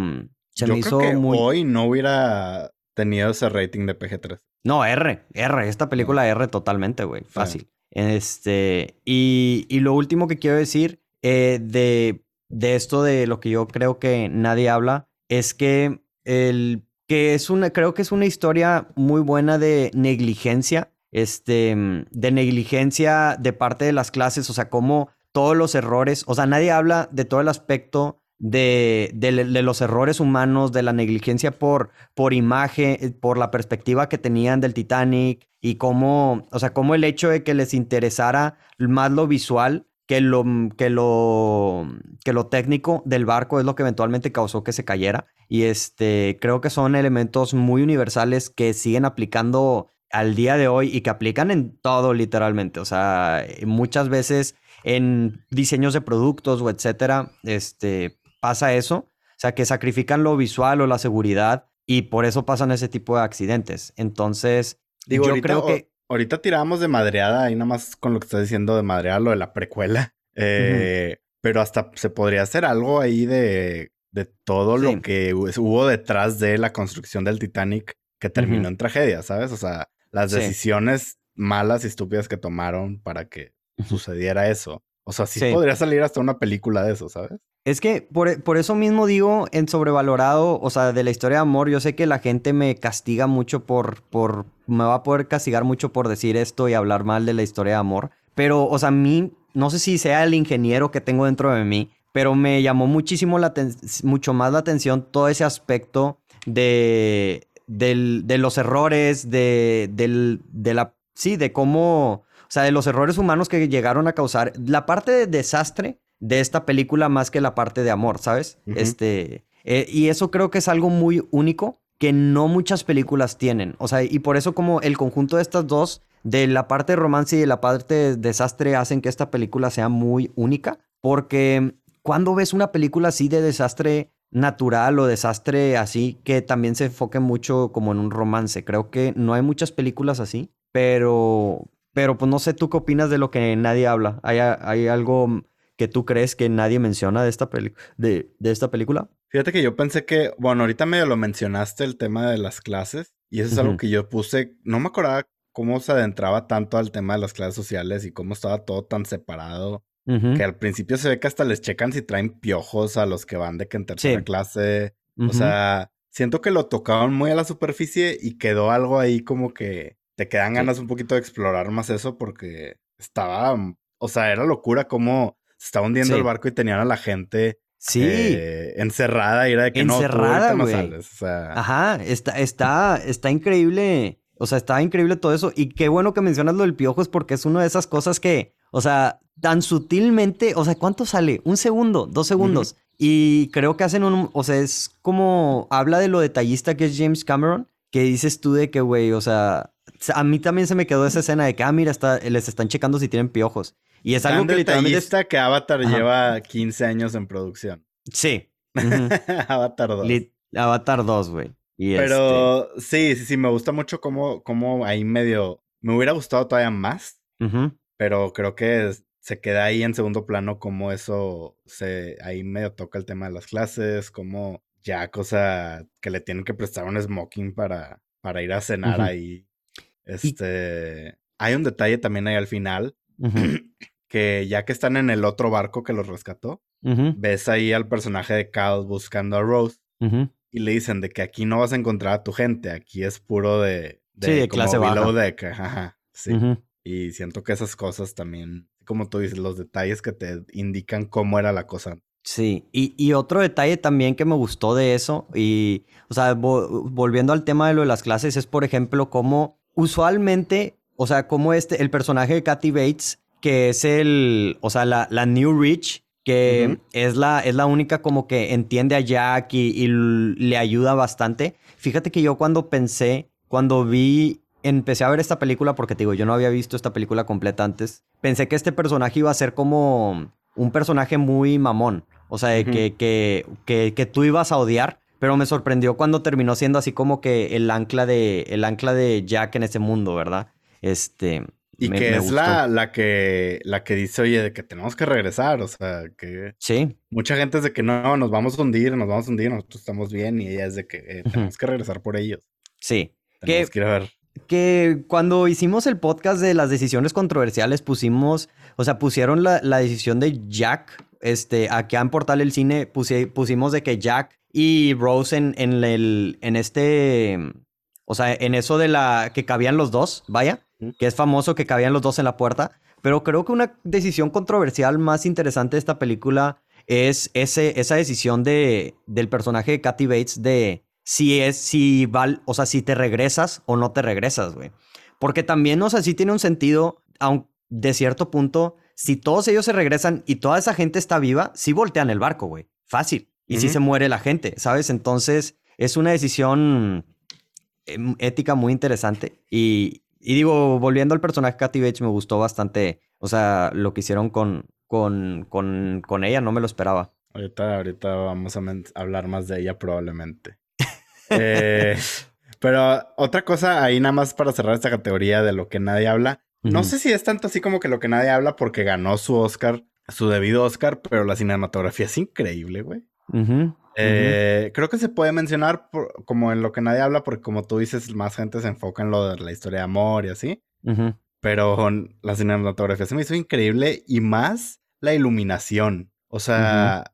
Speaker 1: se
Speaker 2: me hizo que muy hoy no hubiera tenido ese rating de PG-13.
Speaker 1: No, R, R, esta película R totalmente, güey, fácil. Este, y, y, lo último que quiero decir eh, de, de esto de lo que yo creo que nadie habla es que el que es una, creo que es una historia muy buena de negligencia, este, de negligencia de parte de las clases, o sea, como todos los errores, o sea, nadie habla de todo el aspecto de, de, los errores humanos, de la negligencia por, por imagen, eh, por la perspectiva que tenían del Titanic y cómo, o sea, cómo el hecho de que les interesara más lo visual que lo, que lo, que lo técnico del barco es lo que eventualmente causó que se cayera. Y este, creo que son elementos muy universales que siguen aplicando al día de hoy y que aplican en todo literalmente. O sea, muchas veces en diseños de productos o etcétera, este, pasa eso, o sea, que sacrifican lo visual o la seguridad y por eso pasan ese tipo de accidentes. Entonces,
Speaker 2: Digo, yo creo que... Ahorita tiramos de madreada, ahí nada más con lo que estás diciendo de madreada, lo de la precuela. Eh, pero hasta se podría hacer algo ahí de, de todo lo que hubo detrás de la construcción del Titanic que terminó en tragedia, ¿sabes? O sea, las decisiones malas y estúpidas que tomaron para que sucediera eso. O sea, sí, podría salir hasta una película de eso, ¿sabes?
Speaker 1: Es que por, por, eso mismo digo en sobrevalorado, o sea, de la historia de amor, yo sé que la gente me castiga mucho por, por, me va a poder castigar mucho por decir esto y hablar mal de la historia de amor, pero, o sea, a mí, no sé si sea el ingeniero que tengo dentro de mí, pero me llamó muchísimo la mucho más la atención todo ese aspecto de, del, de los errores, de, del, de la, sí, de cómo, sea, de los errores humanos que llegaron a causar, la parte de desastre de esta película más que la parte de amor, ¿sabes? Este, eh, y eso creo que es algo muy único que no muchas películas tienen. O sea, y por eso como el conjunto de estas dos, de la parte de romance y de la parte de desastre, hacen que esta película sea muy única. Porque cuando ves una película así de desastre natural o desastre así, que también se enfoque mucho como en un romance, creo que no hay muchas películas así, pero, pero pues no sé tú qué opinas de lo que nadie habla. Hay, hay algo que tú crees que nadie menciona de esta, de, de esta película?
Speaker 2: Fíjate que yo pensé que, bueno, ahorita medio lo mencionaste el tema de las clases y eso es algo que yo puse, no me acordaba cómo se adentraba tanto al tema de las clases sociales y cómo estaba todo tan separado. Que al principio se ve que hasta les checan si traen piojos a los que van de que en tercera clase. O sea, siento que lo tocaban muy a la superficie y quedó algo ahí como que te quedan ganas un poquito de explorar más eso porque estaba, o sea, era locura cómo se estaba hundiendo el barco y tenían a la gente
Speaker 1: Sí.
Speaker 2: Eh, encerrada y era de que encerrada, no, tú sales. O sea...
Speaker 1: Ajá, está, está, está increíble. O sea, está increíble todo eso. Y qué bueno que mencionas lo del piojo, es porque es una de esas cosas que, o sea, tan sutilmente, o sea, ¿cuánto sale? Un segundo, dos segundos. Y creo que hacen un, o sea, es como, habla de lo detallista que es James Cameron, que dices tú de que, güey, o sea, a mí también se me quedó esa escena de que, ah, mira, está, les están checando si tienen piojos. Y es algo que literalmente...
Speaker 2: que Avatar lleva 15 años en producción.
Speaker 1: Sí.
Speaker 2: Avatar 2.
Speaker 1: Avatar 2, güey.
Speaker 2: Pero este sí, sí, sí, me gusta mucho cómo, cómo ahí medio... Me hubiera gustado todavía más, pero creo que se queda ahí en segundo plano como eso se... Ahí medio toca el tema de las clases, como ya cosa que le tienen que prestar un smoking para, para ir a cenar ahí. Este... Hay un detalle también ahí al final que ya que están en el otro barco que los rescató, ves ahí al personaje de Cal buscando a Rose y le dicen de que aquí no vas a encontrar a tu gente, aquí es puro de,
Speaker 1: de, sí, clase baja.
Speaker 2: Deck. Ajá, sí. Y siento que esas cosas también, como tú dices, los detalles que te indican cómo era la cosa.
Speaker 1: Sí, y, y otro detalle también que me gustó de eso, y, o sea, volviendo al tema de lo de las clases, es por ejemplo cómo usualmente, o sea, cómo este, el personaje de Kathy Bates que es el, o sea, la, la New Rich, que es, la, es la única como que entiende a Jack y, le ayuda bastante. Fíjate que yo cuando pensé, cuando vi, empecé a ver esta película, porque te digo, yo no había visto esta película completa antes, pensé que este personaje iba a ser como un personaje muy mamón, o sea, que, que, que, que tú ibas a odiar. Pero me sorprendió cuando terminó siendo así como que el ancla de, el ancla de Jack en ese mundo, ¿verdad? Este,
Speaker 2: y que es la, la, que, la que dice, oye, de que tenemos que regresar, o sea, que...
Speaker 1: Sí.
Speaker 2: Mucha gente es de que no, nos vamos a hundir, nos vamos a hundir, nosotros estamos bien, y ella es de que eh, tenemos que regresar por ellos.
Speaker 1: Sí.
Speaker 2: Tenemos que, ir a ver.
Speaker 1: Que cuando hicimos el podcast de las decisiones controversiales pusimos, o sea, pusieron la, la decisión de Jack, este, acá en Portal el Cine pusimos de que Jack y Rose en, en, el, en este, o sea, en eso de la que cabían los dos, vaya que es famoso que cabían los dos en la puerta. Pero creo que una decisión controversial más interesante de esta película es ese, esa decisión de, del personaje de Kathy Bates de si es, si val, o sea, si te regresas o no te regresas, güey. Porque también, o sea, sí tiene un sentido, aun de cierto punto, si todos ellos se regresan y toda esa gente está viva, sí voltean el barco, güey. Fácil. Y sí se muere la gente, ¿sabes? Entonces, es una decisión em, ética muy interesante. Y, y digo, volviendo al personaje Katy Bates, me gustó bastante. O sea, lo que hicieron con, con, con, con ella, no me lo esperaba.
Speaker 2: Ahorita, ahorita vamos a hablar más de ella probablemente. Eh, pero otra cosa ahí nada más para cerrar esta categoría de lo que nadie habla. No sé si es tanto así como que lo que nadie habla porque ganó su Oscar, su debido Oscar, pero la cinematografía es increíble, güey. Eh, creo que se puede mencionar como en lo que nadie habla, porque como tú dices, más gente se enfoca en lo de la historia de amor y así. Pero la cinematografía se me hizo increíble y más la iluminación. O sea,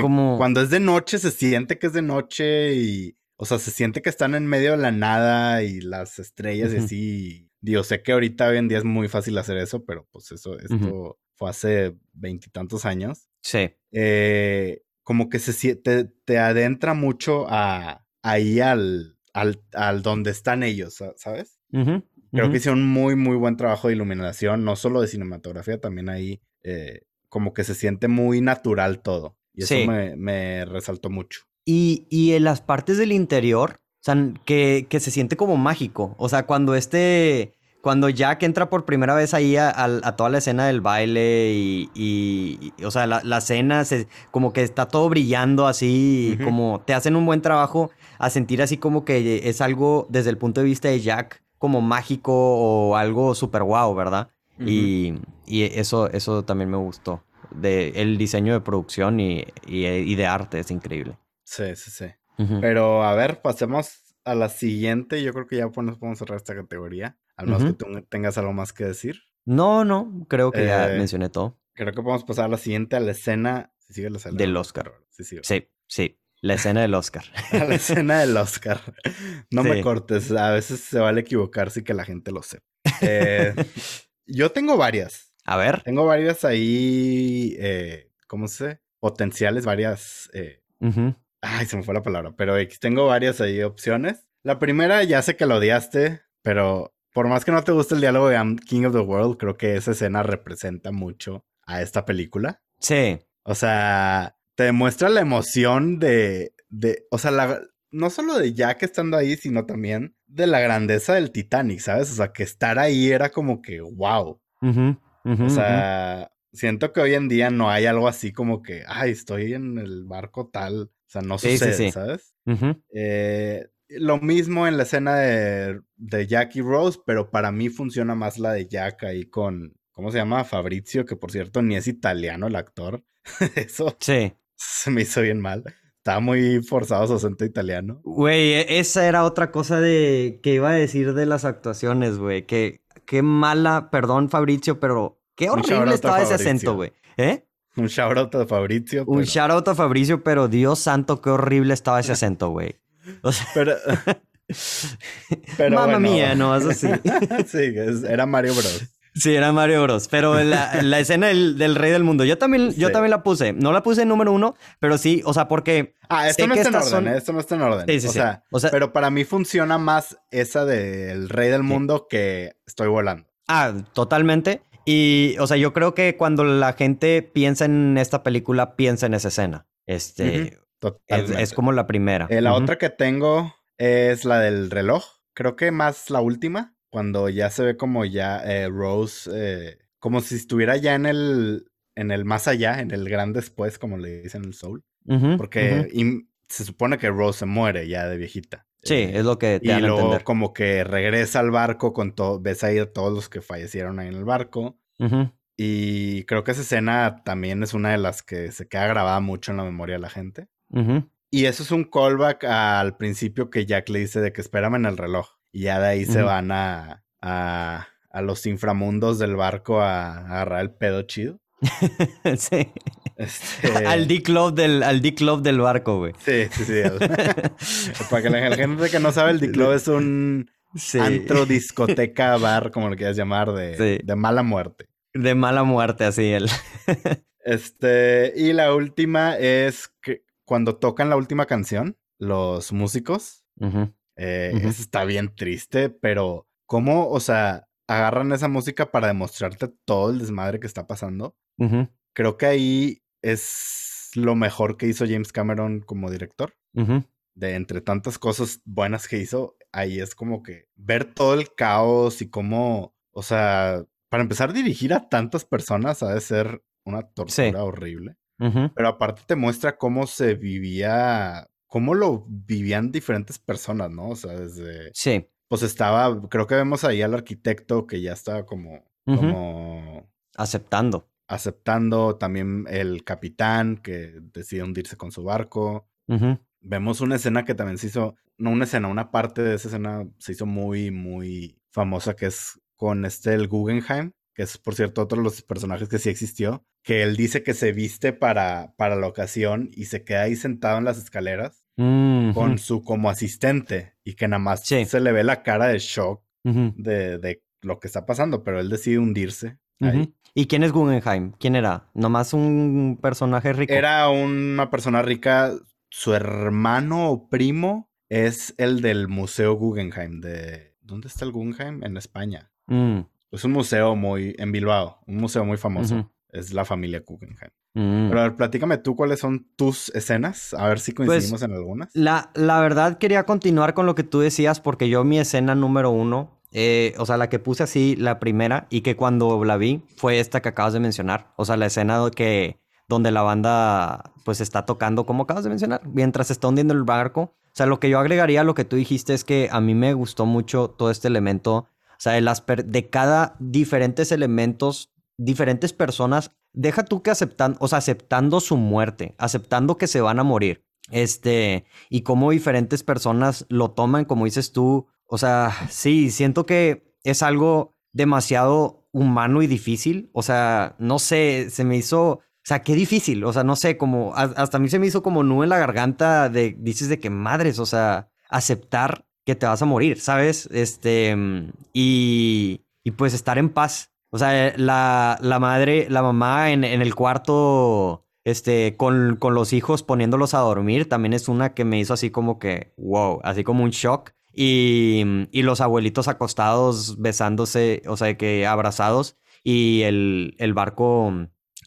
Speaker 2: como cuando es de noche se siente que es de noche y, o sea, se siente que están en medio de la nada y las estrellas y así. Digo, sé que ahorita hoy en día es muy fácil hacer eso, pero pues eso, esto fue hace veintitantos años.
Speaker 1: Sí.
Speaker 2: Eh, como que se te, te adentra mucho a ahí al, al, al donde están ellos, ¿sabes? Creo que hicieron muy, muy buen trabajo de iluminación, no solo de cinematografía, también ahí eh, como que se siente muy natural todo. Y eso me, me, resaltó mucho.
Speaker 1: Y, y en las partes del interior, o sea, que, que se siente como mágico. O sea, cuando este cuando Jack entra por primera vez ahí a, toda la escena del baile y, o sea, la, la, escena se, como que está todo brillando así, como te hacen un buen trabajo a sentir así como que es algo desde el punto de vista de Jack como mágico o algo súper guau, ¿verdad? y, y, eso, eso también me gustó. de el diseño de producción y, y, de arte es increíble.
Speaker 2: Sí, sí, sí. Pero a ver, pasemos a la siguiente. Yo creo que ya podemos cerrar esta categoría. Al menos que tú tengas algo más que decir.
Speaker 1: No, no, creo que ya eh, mencioné todo.
Speaker 2: Creo que podemos pasar a la siguiente, a la escena. sigue la
Speaker 1: Del Oscar. Sí, sí, sí. La escena del Oscar.
Speaker 2: la escena del Oscar. No me cortes. A veces se vale equivocarse y que la gente lo sepa. Eh, yo tengo varias.
Speaker 1: A ver.
Speaker 2: Tengo varias ahí. Eh, ¿Cómo se? Potenciales, varias. Ay, se me fue la palabra. Pero tengo varias ahí opciones. La primera, ya sé que lo odiaste, pero por más que no te guste el diálogo de I'm King of the World, creo que esa escena representa mucho a esta película.
Speaker 1: Sí.
Speaker 2: O sea, te demuestra la emoción de, de o sea, la, no solo de Jack estando ahí, sino también de la grandeza del Titanic, ¿sabes? O sea, que estar ahí era como que, wow. o sea, siento que hoy en día no hay algo así como que, ay, estoy en el barco tal. O sea, no sucede, ¿sabes? Eh, lo mismo en la escena de, de Jack y Rose, pero para mí funciona más la de Jack ahí con, ¿cómo se llama? Fabrizio, que por cierto ni es italiano el actor. Eso.
Speaker 1: Sí
Speaker 2: se me hizo bien mal. Estaba muy forzado su acento italiano.
Speaker 1: Güey, e, esa era otra cosa de que iba a decir de las actuaciones, güey. Que qué mala, perdón Fabrizio, pero qué horrible estaba ese acento, güey. ¿Eh?
Speaker 2: Un shout a Fabrizio.
Speaker 1: Un shout a Fabrizio, pero Dios santo, qué horrible estaba ese acento, güey. O sea...
Speaker 2: Pero...
Speaker 1: pero Mamma mía, no, eso sí.
Speaker 2: sí, era Mario Bros.
Speaker 1: Sí, era Mario Bros. Pero la, la escena del, Rey del Mundo, yo también, yo también la puse. No la puse en número uno, pero sí, o sea, porque.
Speaker 2: Ah, esto no está en orden, ¿eh? esto no está en orden. Sí, sí, o, sea, o, sea, pero para mí funciona más esa del Rey del Mundo que estoy volando.
Speaker 1: Ah, totalmente. Y, o sea, yo creo que cuando la gente piensa en esta película, piensa en esa escena. Este. Es, como la primera.
Speaker 2: Eh, la otra que tengo es la del reloj. Creo que más la última cuando ya se ve como ya eh, Rose, eh, como si estuviera ya en el, en el más allá, en el gran después, como le dicen el Soul. porque se supone que Rose se muere ya de viejita.
Speaker 1: Sí,
Speaker 2: eh,
Speaker 1: es lo que
Speaker 2: te Y luego como que regresa al barco con todo, ves ahí a todos los que fallecieron ahí en el barco. Y creo que esa escena también es una de las que se queda grabada mucho en la memoria de la gente. Y eso es un callback al principio que Jack le dice de que espérame en el reloj. Y ya de ahí se van a, a, a, los inframundos del barco a, agarrar el pedo chido.
Speaker 1: sí. Este... Al D-Club del, al club del barco, güey.
Speaker 2: Sí, sí, sí. Para que la gente que no sabe, el D-Club es un antro, discoteca, bar, como lo quieras llamar, de, de mala muerte.
Speaker 1: De mala muerte, así él.
Speaker 2: este, y la última es que cuando tocan la última canción, los músicos, eh, está bien triste, pero ¿cómo, o sea, agarran esa música para demostrarte todo el desmadre que está pasando? Creo que ahí es lo mejor que hizo James Cameron como director. De entre tantas cosas buenas que hizo, ahí es como que ver todo el caos y cómo, o sea, para empezar, dirigir a tantas personas ha de ser una tortura horrible. Pero aparte te muestra cómo se vivía cómo lo vivían diferentes personas, ¿no? O sea, desde...
Speaker 1: Sí.
Speaker 2: Pues estaba, creo que vemos ahí al arquitecto que ya estaba como... como...
Speaker 1: Aceptando.
Speaker 2: Aceptando también el capitán que decide hundirse con su barco. Vemos una escena que también se hizo, no una escena, una parte de esa escena se hizo muy, muy famosa, que es con este el Guggenheim, que es por cierto otro de los personajes que sí existió, que él dice que se viste para, para la ocasión y se queda ahí sentado en las escaleras con su como asistente y que nada más se le ve la cara de shock de, de, lo que está pasando, pero él decide hundirse.
Speaker 1: ¿Y quién es Guggenheim? ¿Quién era? ¿Nomás un personaje rico?
Speaker 2: Era una persona rica, su hermano o primo es el del Museo Guggenheim de... ¿Dónde está el Guggenheim? En España. Es un museo muy, en Bilbao, un museo muy famoso. Es la familia Guggenheim. Mm. Pero a ver, platícame tú cuáles son tus escenas, a ver si pues, coincidimos en algunas.
Speaker 1: La, la verdad quería continuar con lo que tú decías porque yo mi escena número uno, eh, o sea, la que puse así, la primera, y que cuando la vi fue esta que acabas de mencionar. O sea, la escena que, donde la banda pues está tocando, como acabas de mencionar, mientras está hundiendo el barco. O sea, lo que yo agregaría a lo que tú dijiste es que a mí me gustó mucho todo este elemento o sea, de, las de cada diferentes elementos, diferentes personas deja tú que aceptan, o sea, aceptando su muerte, aceptando que se van a morir. Este, y cómo diferentes personas lo toman, como dices tú. O sea, sí, siento que es algo demasiado humano y difícil. O sea, no sé, se me hizo, o sea, qué difícil. O sea, no sé, como, hasta a mí se me hizo como nube en la garganta de, dices de que madres, o sea, aceptar que te vas a morir, ¿sabes? Este, y, y pues estar en paz. O sea, la, la madre, la mamá en, en el cuarto este, con, con, los hijos poniéndolos a dormir, también es una que me hizo así como que, wow, así como un shock. Y, y los abuelitos acostados, besándose, o sea, que abrazados, y el, el barco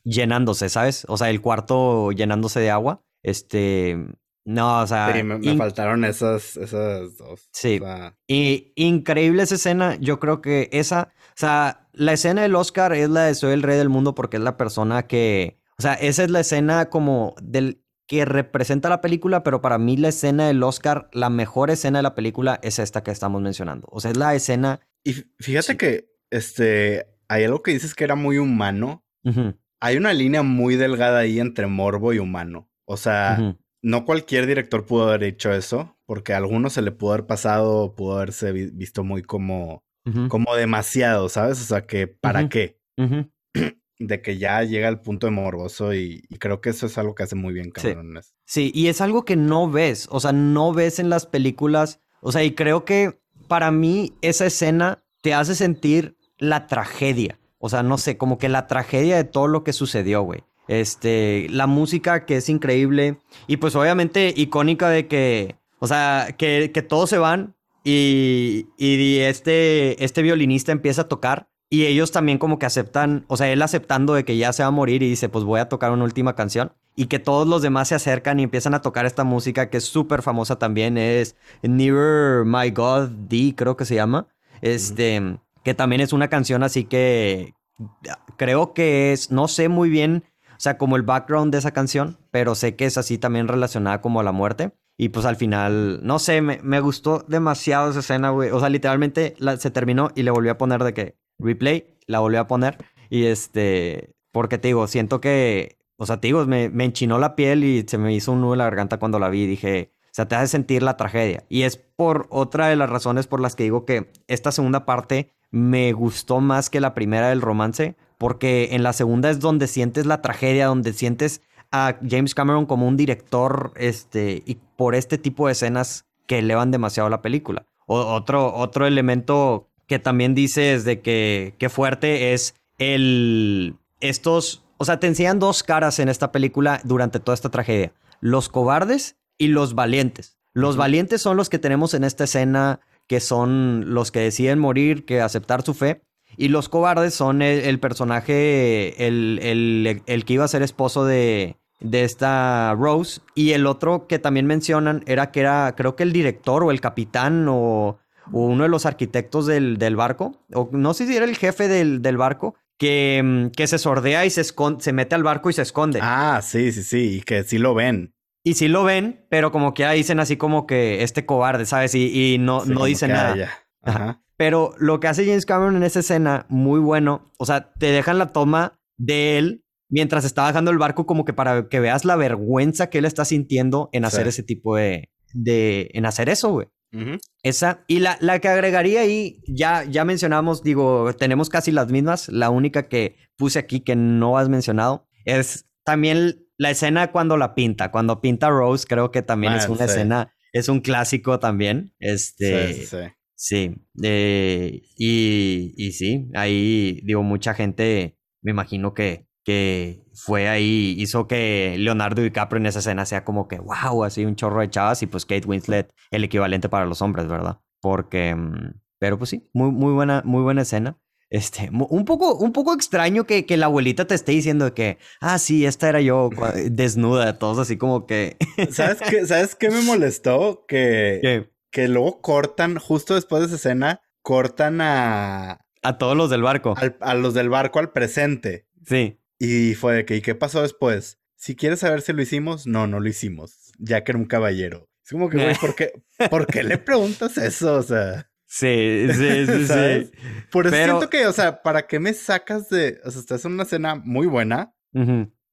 Speaker 1: llenándose, ¿sabes? O sea, el cuarto llenándose de agua. Este, no, o sea.
Speaker 2: Sí, me, faltaron esas, esas dos.
Speaker 1: Sí. Y increíble esa escena. Yo creo que esa. O sea, la escena del Oscar es la de Soy el Rey del Mundo porque es la persona que o sea, esa es la escena como del que representa la película, pero para mí la escena del Oscar, la mejor escena de la película es esta que estamos mencionando. O sea, es la escena.
Speaker 2: Y fíjate que este hay algo que dices que era muy humano. Hay una línea muy delgada ahí entre morbo y humano. O sea, no cualquier director pudo haber hecho eso, porque a algunos se le pudo haber pasado, pudo haberse visto muy como, como demasiado, ¿sabes? O sea, que ¿para qué? de que ya llega al punto de morboso y, creo que eso es algo que hace muy bien
Speaker 1: Cameron. Sí. y es algo que no ves, o sea, no ves en las películas, o sea, y creo que para mí esa escena te hace sentir la tragedia, o sea, no sé, como que la tragedia de todo lo que sucedió, güey. Este, la música que es increíble y pues obviamente icónica de que, o sea, que, que todos se van y, y este, este violinista empieza a tocar y ellos también como que aceptan, o sea, él aceptando de que ya se va a morir y dice, pues voy a tocar una última canción. Y que todos los demás se acercan y empiezan a tocar esta música que es súper famosa también. Es Nearer My God D, creo que se llama. Este, que también es una canción así que creo que es, no sé muy bien, sea, como el background de esa canción, pero sé que es así también relacionada como a la muerte. Y pues al final, no sé, me, me gustó demasiado esa escena, güey. O sea, literalmente se terminó y le volví a poner de que replay, la volví a poner. Y este, porque te digo, siento que, o sea, te digo, me, me enchinó la piel y se me hizo un nudo en la garganta cuando la vi. Dije, o sea, te hace sentir la tragedia. Y es por otra de las razones por las que digo que esta segunda parte me gustó más que la primera del romance, porque en la segunda es donde sientes la tragedia, donde sientes a James Cameron como un director, este, y por este tipo de escenas que elevan demasiado la película. O, otro, otro elemento que también dices de que qué fuerte es el estos, o sea, te enseñan dos caras en esta película durante toda esta tragedia, los cobardes y los valientes. Los valientes son los que tenemos en esta escena que son los que deciden morir, que aceptar su fe. Y los cobardes son el, personaje, el, el, el, que iba a ser esposo de, de esta Rose. Y el otro que también mencionan era que era, creo que el director o el capitán o uno de los arquitectos del, del, barco, o no sé si era el jefe del, del barco, que, mm, que, se sordea y se, esconde, se mete al barco y se esconde.
Speaker 2: Ah, sí, sí, sí, y que sí lo ven.
Speaker 1: Y sí lo ven, pero como que dicen así como que este cobarde, ¿sabes? Y, y no, no dicen nada. Ajá. Pero lo que hace James Cameron en esa escena, muy bueno, o sea, te dejan la toma de él mientras está bajando el barco como que para que veas la vergüenza que él está sintiendo en hacer ese tipo de, de, en hacer eso, güey. Esa. Y la, la, que agregaría ahí, ya, ya mencionamos, digo, tenemos casi las mismas. La única que puse aquí que no has mencionado es también la escena cuando la pinta. Cuando pinta Rose, creo que también es una escena, es un clásico también. Este. Sí, sí. Eh, y, y sí, ahí, digo, mucha gente, me imagino que que fue ahí, hizo que Leonardo DiCaprio en esa escena sea como que, wow, así un chorro de chavas y pues Kate Winslet el equivalente para los hombres, ¿verdad? Porque, mm, pero pues sí, muy, muy buena, muy buena escena. Este, un poco, un poco extraño que, que la abuelita te esté diciendo que, ah, sí, esta era yo desnuda, todos así como que.
Speaker 2: ¿Sabes qué, ¿Sabes qué me molestó? Que, que luego cortan, justo después de esa escena, cortan a.
Speaker 1: A todos los del barco.
Speaker 2: a los del barco al presente.
Speaker 1: Sí.
Speaker 2: Y fue de que, ¿y qué pasó después? Si quieres saber si lo hicimos, no, no lo hicimos. Ya que era un caballero. Es como que, güey, ¿por qué, ¿por qué le preguntas eso? O sea.
Speaker 1: Sí, sí, sí, sí.
Speaker 2: Por eso siento que, o sea, ¿para qué me sacas de. O sea, estás en una escena muy buena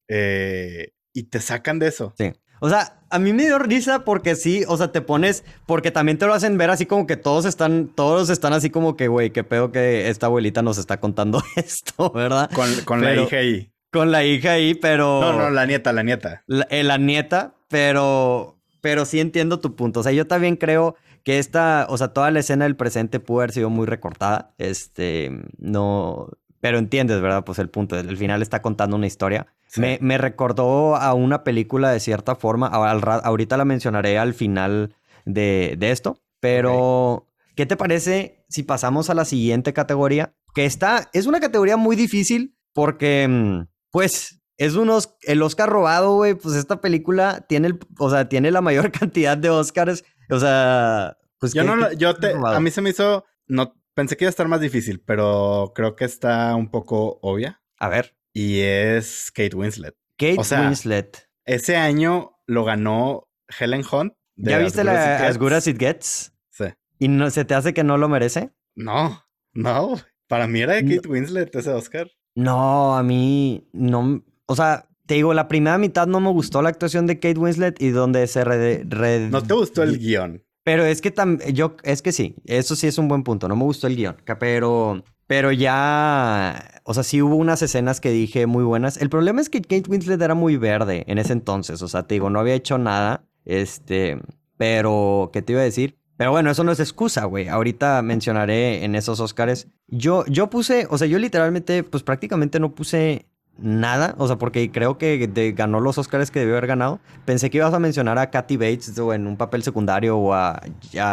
Speaker 2: eh, y te sacan de eso.
Speaker 1: Sí. O sea, a mí me dio risa porque sí, o sea, te pones, porque también te lo hacen ver así como que todos están, todos están así como que, güey, qué pedo que esta abuelita nos está contando esto, ¿verdad?
Speaker 2: Con, la hija ahí.
Speaker 1: Con la hija ahí, pero...
Speaker 2: No, no, la nieta, la nieta.
Speaker 1: La, eh, la nieta, pero, pero sí entiendo tu punto. O sea, yo también creo que esta, o sea, toda la escena del presente pudo haber sido muy recortada. Este, no, pero entiendes, ¿verdad? Pues el punto, el final está contando una historia. Me, me, recordó a una película de cierta forma, ahorita la mencionaré al final de, de esto, pero ¿qué te parece si pasamos a la siguiente categoría? Que está, es una categoría muy difícil porque, mm, pues, es unos, el Oscar robado, güey, pues esta película tiene, el, o sea, tiene la mayor cantidad de Oscars, o sea, pues...
Speaker 2: Yo no, yo te, a mí se me hizo, no, pensé que iba a estar más difícil, pero creo que está un poco obvia.
Speaker 1: A ver.
Speaker 2: Y es Kate Winslet.
Speaker 1: Kate Winslet.
Speaker 2: Ese año lo ganó Helen Hunt.
Speaker 1: ¿Ya viste la As Good As It Gets?
Speaker 2: Sí.
Speaker 1: ¿Y no, se te hace que no lo merece?
Speaker 2: No, no. Para mí era de Kate Winslet ese Oscar.
Speaker 1: No, a mí no. O sea, te digo, la primera mitad no me gustó la actuación de Kate Winslet y donde se red...
Speaker 2: No te gustó el guion.
Speaker 1: Pero es que yo, es que sí, eso sí es un buen punto. No me gustó el guion, pero, pero ya, o sea, sí hubo unas escenas que dije muy buenas. El problema es que Kate Winslet era muy verde en ese entonces, o sea, te digo, no había hecho nada, este, pero, ¿qué te iba a decir? Pero bueno, eso no es excusa, güey. Ahorita mencionaré en esos Oscars. Yo, yo puse, o sea, yo literalmente, pues prácticamente no puse nada, o sea, porque creo que ganó los Oscars que debió haber ganado. Pensé que ibas a mencionar a Kathy Bates en un papel secundario o a,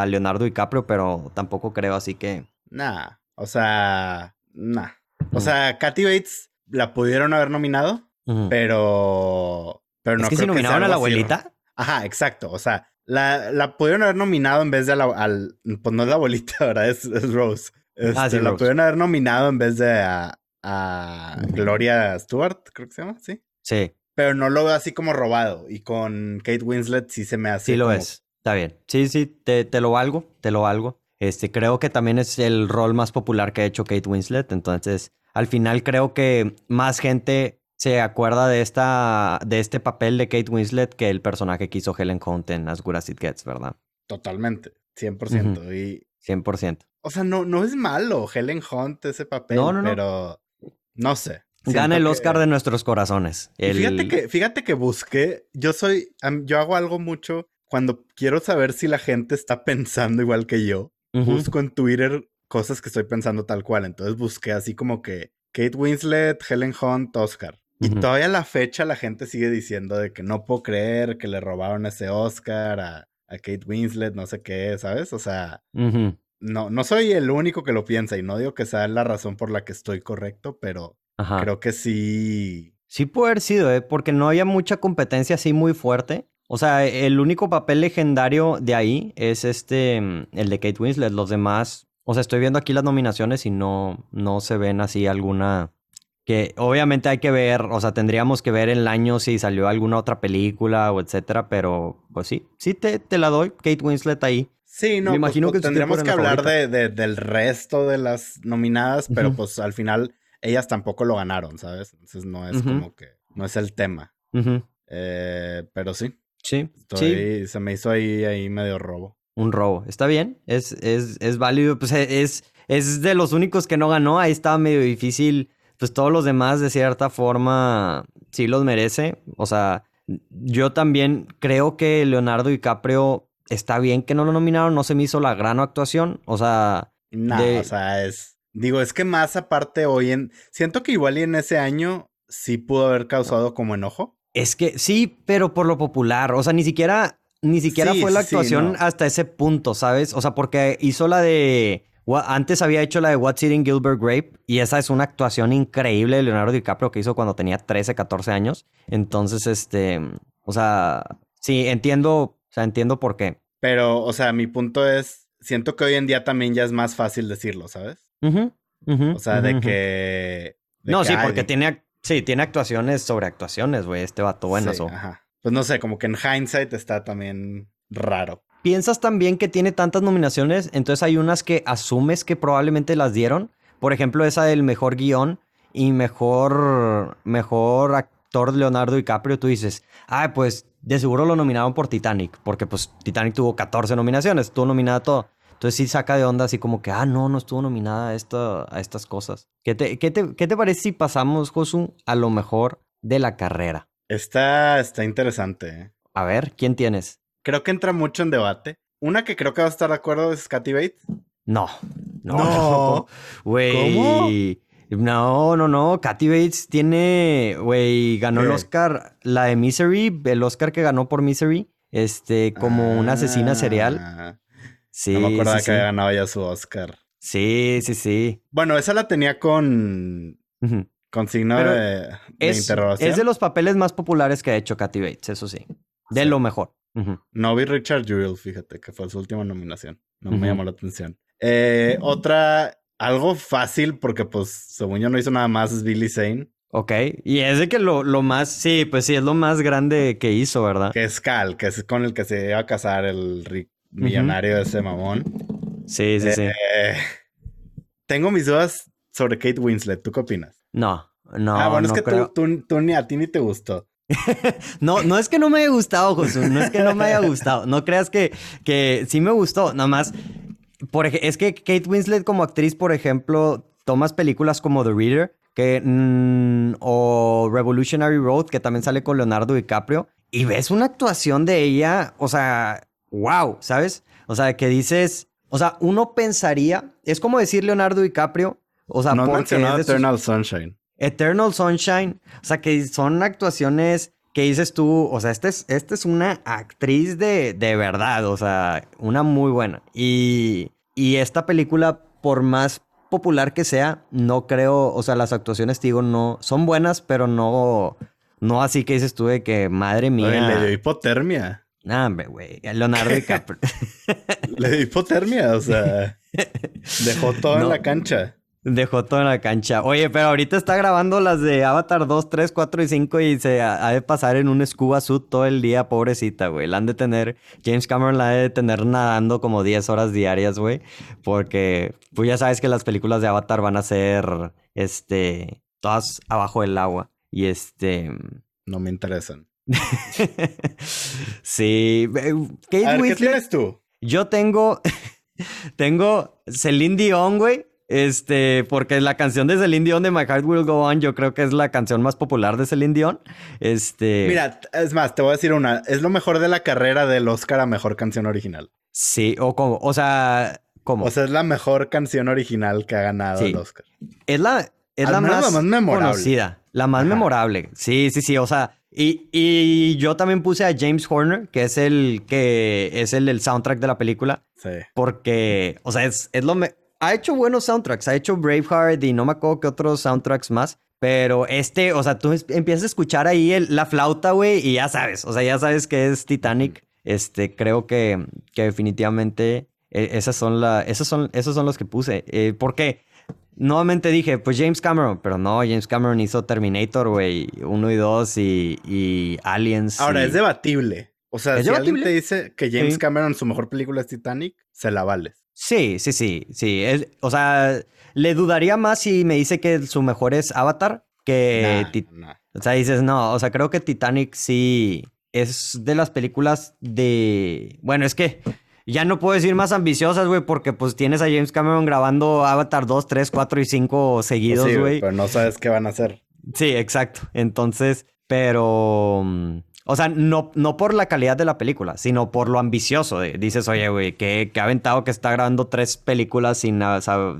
Speaker 1: Leonardo DiCaprio, pero tampoco creo, así que...
Speaker 2: Nah, o sea, nah. O sea, Kathy Bates la pudieron haber nominado, pero... Pero no
Speaker 1: es que si nominaron a la abuelita.
Speaker 2: Ajá, exacto. O sea, la, la pudieron haber nominado en vez de la, al... Pues no es la abuelita, ¿verdad? Es, Rose. ah, sí, este, la pudieron haber nominado en vez de a, a Gloria Stewart, creo que se llama, ¿sí?
Speaker 1: Sí.
Speaker 2: Pero no lo veo así como robado. Y con Kate Winslet sí se me hace.
Speaker 1: Sí lo es. Está bien. Sí, sí, te, te lo valgo, te lo valgo. Este, creo que también es el rol más popular que ha hecho Kate Winslet. Entonces, al final creo que más gente se acuerda de esta, de este papel de Kate Winslet que el personaje que hizo Helen Hunt en As Good As It Gets, ¿verdad?
Speaker 2: Totalmente, 100%. y...
Speaker 1: 100%.
Speaker 2: O sea, no, no es malo Helen Hunt ese papel, no, no, pero no sé.
Speaker 1: Gana el Oscar de nuestros corazones.
Speaker 2: Fíjate, que, fíjate que busqué, yo soy, yo hago algo mucho cuando quiero saber si la gente está pensando igual que yo. Busco en Twitter cosas que estoy pensando tal cual. Entonces busqué así como que Kate Winslet, Helen Hunt, Oscar. Y todavía a la fecha la gente sigue diciendo de que no puedo creer que le robaron ese Oscar a, a Kate Winslet, no sé qué, ¿sabes? O sea, no, no soy el único que lo piensa y no digo que sea la razón por la que estoy correcto, pero creo que sí.
Speaker 1: Sí puede haber sido, ¿eh? porque no había mucha competencia así muy fuerte. O sea, el único papel legendario de ahí es este, mm, el de Kate Winslet. Los demás, o sea, estoy viendo aquí las nominaciones y no, no se ven así alguna que obviamente hay que ver, o sea, tendríamos que ver el año si salió alguna otra película o etcétera, pero pues sí, sí te, te la doy, Kate Winslet ahí.
Speaker 2: Sí, no, Me pues, imagino pues, que tendríamos que hablar de, del resto de las nominadas, pero pues al final ellas tampoco lo ganaron, ¿sabes? Entonces no es como que, no es el tema. eh, pero sí.
Speaker 1: Sí,
Speaker 2: sí. Se me hizo ahí, ahí medio robo.
Speaker 1: Un robo. Está bien, es, es, es válido, pues e, es, es de los únicos que no ganó, ahí estaba medio difícil, pues todos los demás de cierta forma sí los merece. O sea, yo también creo que Leonardo DiCaprio está bien que no lo nominaron, no se me hizo la gran actuación, o sea...
Speaker 2: No, o sea, es... Digo, es que más aparte hoy en... Siento que igual y en ese año sí pudo haber causado como enojo.
Speaker 1: Es que sí, pero por lo popular, o sea, ni siquiera... Ni siquiera fue la actuación hasta ese punto, ¿sabes? O sea, porque hizo la de... Antes había hecho la de What's Eating Gilbert Grape y esa es una actuación increíble de Leonardo DiCaprio que hizo cuando tenía 13, 14 años. Entonces, este, o sea, sí, entiendo sea, entiendo por qué.
Speaker 2: Pero, o sea, mi punto es, siento que hoy en día también ya es más fácil decirlo, ¿sabes? o sea, de que...
Speaker 1: no, sí, porque tiene, sí, tiene actuaciones sobre actuaciones, güey, este vato bueno.
Speaker 2: Sí, ajá. Pues no sé, como que en hindsight está también raro.
Speaker 1: piensas también que tiene tantas nominaciones, entonces hay unas que asumes que probablemente las dieron. Por ejemplo, esa del mejor guion y mejor, mejor actor Leonardo DiCaprio. Tú dices, ah, pues de seguro lo nominaron por Titanic, porque pues Titanic tuvo 14 nominaciones, estuvo nominada todo. Entonces sí saca de onda así como que, ah, no, no estuvo nominada a, esto, a estas cosas. ¿Qué te, qué, te, ¿Qué te parece si pasamos, Josu, a lo mejor de la carrera?
Speaker 2: Está, está interesante. ¿eh?
Speaker 1: A ver, ¿quién tienes?
Speaker 2: Creo que entra mucho en debate. Una que creo que va a estar de acuerdo es Katy Bates.
Speaker 1: No. No. Güey. No, no, no. Katy Bates tiene, güey, ganó el Oscar, la de Misery, el Oscar que ganó por Misery, este, como una asesina serial.
Speaker 2: Ah. Sí, no me acordaba que había ganado ya su Oscar.
Speaker 1: Sí, sí, sí.
Speaker 2: Bueno, esa la tenía con, con signo de, interrogación.
Speaker 1: Es de los papeles más populares que ha hecho Katy Bates, eso sí. De lo mejor.
Speaker 2: No vi Richard Jewell, fíjate, que fue su última nominación. No me llamó la atención. Eh, otra, algo fácil, porque pues, según yo no hizo nada más, es Billy Zane.
Speaker 1: Ok, y es de que lo, lo, más, sí, pues sí, es lo más grande que hizo, ¿verdad?
Speaker 2: Que es Cal, que es con el que se iba a casar el millonario de ese mamón.
Speaker 1: Sí, sí, sí.
Speaker 2: Eh, tengo mis dudas sobre Kate Winslet, ¿tú qué opinas?
Speaker 1: No, no.
Speaker 2: Ah, bueno,
Speaker 1: es
Speaker 2: que tú, ni a ti ni te gustó.
Speaker 1: no, no es que no me haya gustado, Josué, no es que no me haya gustado. No creas que, que sí me gustó, nada más por es que Kate Winslet como actriz, por ejemplo, tomas películas como The Reader que, mm, o Revolutionary Road, que también sale con Leonardo DiCaprio, y ves una actuación de ella, o sea, wow, ¿sabes? O sea, que dices, o sea, uno pensaría, es como decir Leonardo DiCaprio, o sea,
Speaker 2: no mencionado Eternal Sunshine.
Speaker 1: Eternal Sunshine, o sea, que son actuaciones que dices tú, o sea, esta es, este es una actriz de, de verdad, o sea, una muy buena. Y, y esta película, por más popular que sea, no creo, o sea, las actuaciones, digo, no, son buenas, pero no, no así que dices tú de que, madre mía.
Speaker 2: le dio hipotermia.
Speaker 1: Nah, güey, Leonardo DiCaprio.
Speaker 2: le dio hipotermia, o sea, dejó todo en la cancha.
Speaker 1: Dejó todo en la cancha. Oye, pero ahorita está grabando las de Avatar 2, 3, 4 y 5 y se ha, de pasar en un scuba suit todo el día, pobrecita, güey. La han de tener, James Cameron la ha de tener nadando como 10 horas diarias, güey. Porque, pues ya sabes que las películas de Avatar van a ser, este, todas abajo del agua. Y este...
Speaker 2: No me interesan.
Speaker 1: sí.
Speaker 2: Kate a ver, ¿qué tienes tú?
Speaker 1: Yo tengo... tengo Celine Dion, güey. Este, porque la canción de Celine Dion de My Heart Will Go On, yo creo que es la canción más popular de Celine Dion. Este.
Speaker 2: Mira, es más, te voy a decir una. Es lo mejor de la carrera del Oscar a mejor canción original.
Speaker 1: Sí, o como, o sea, ¿cómo?
Speaker 2: O sea, es la mejor canción original que ha ganado el Oscar.
Speaker 1: Es la, es la más, memorable. conocida, la más memorable. Sí, sí, sí. O sea, y, y, yo también puse a James Horner, que es el que es el, el soundtrack de la película.
Speaker 2: Sí.
Speaker 1: Porque, o sea, es, es lo, ha hecho buenos soundtracks. Ha hecho Braveheart y no me acuerdo qué otros soundtracks más. Pero este, o sea, tú empiezas a escuchar ahí la flauta, güey, y ya sabes. O sea, ya sabes que es Titanic. Este, creo que, que definitivamente e, esas son la, esos son, esos son los que puse. Eh, porque nuevamente dije, pues James Cameron, pero no, James Cameron hizo Terminator, güey, uno y dos y, y Aliens.
Speaker 2: Ahora, es debatible. O sea, si alguien te dice que James Cameron su mejor película es Titanic, se la vales.
Speaker 1: Sí, sí, sí, sí. o sea, le dudaría más si me dice que su mejor es Avatar que... O sea, dices, no, o sea, creo que Titanic sí es de las películas de... Bueno, es que ya no puedo decir más ambiciosas, güey, porque pues tienes a James Cameron grabando Avatar 2, 3, 4 y 5 seguidos, güey. sí,
Speaker 2: pero no sabes qué van a hacer.
Speaker 1: Sí, exacto. Entonces, pero... Mm, o sea, no, no por la calidad de la película, sino por lo ambicioso. dices, oye, güey, que, que aventado que está grabando tres películas sin,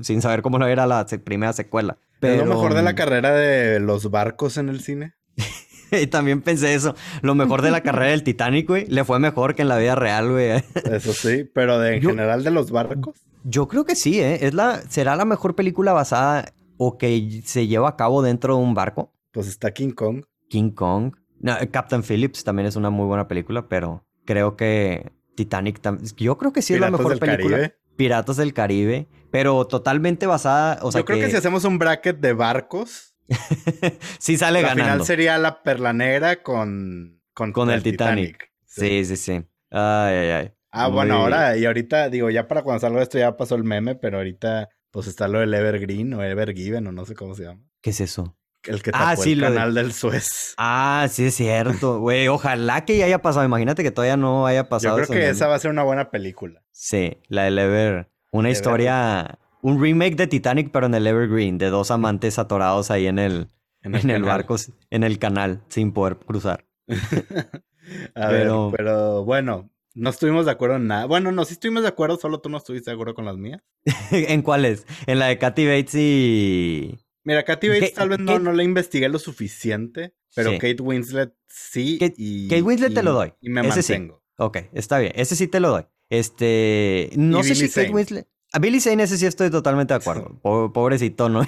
Speaker 1: sin saber cómo no era la primera secuela.
Speaker 2: Pero... ¿Es lo mejor de la carrera de los barcos en el cine?
Speaker 1: y también pensé eso. Lo mejor de la carrera del Titanic, güey, le fue mejor que en la vida real, güey.
Speaker 2: eso sí, pero de, en general de los barcos.
Speaker 1: Yo creo que sí, ¿eh? Es la, ¿Será la mejor película basada o que se lleva a cabo dentro de un barco?
Speaker 2: Pues está King Kong.
Speaker 1: King Kong. No, Captain Phillips también es una muy buena película, pero creo que Titanic Yo creo que sí es la mejor película. Caribe. Piratas del Caribe, pero totalmente basada. O sea
Speaker 2: Yo creo que... si hacemos un bracket de barcos.
Speaker 1: sí sale
Speaker 2: la
Speaker 1: ganando. Al
Speaker 2: final sería la perla negra con.
Speaker 1: Con, el, Titanic. Sí, sí, sí. Ay, ay, ay.
Speaker 2: Ah, bueno, ahora, y ahorita, digo, ya para cuando salga esto ya pasó el meme, pero ahorita, pues está lo del Evergreen o Evergiven o no sé cómo se llama.
Speaker 1: ¿Qué es eso?
Speaker 2: El que ah, tapó el canal del Suez.
Speaker 1: Ah, sí es cierto, güey. Ojalá que ya haya pasado. Imagínate que todavía no haya pasado.
Speaker 2: Yo creo que esa va a ser una buena película.
Speaker 1: Sí, la del Ever. Una historia, un remake de Titanic, pero en el Evergreen, de dos amantes atorados ahí en el, en el, barco, en el canal, sin poder cruzar.
Speaker 2: a pero... ver, pero bueno, no estuvimos de acuerdo en nada. Bueno, no, sí estuvimos de acuerdo, solo tú no estuviste de acuerdo con las mías.
Speaker 1: ¿En cuáles? En la de Katy Bates y.
Speaker 2: Mira, Katy Bates tal vez no, no la investigué lo suficiente, pero Kate Winslet sí.
Speaker 1: Kate,
Speaker 2: y,
Speaker 1: Kate Winslet te lo doy.
Speaker 2: Y me mantengo.
Speaker 1: Ok, está bien. Ese sí te lo doy. Este. No sé si Kate Winslet. A Billy Zane ese sí estoy totalmente de acuerdo. Pobrecito, ¿no?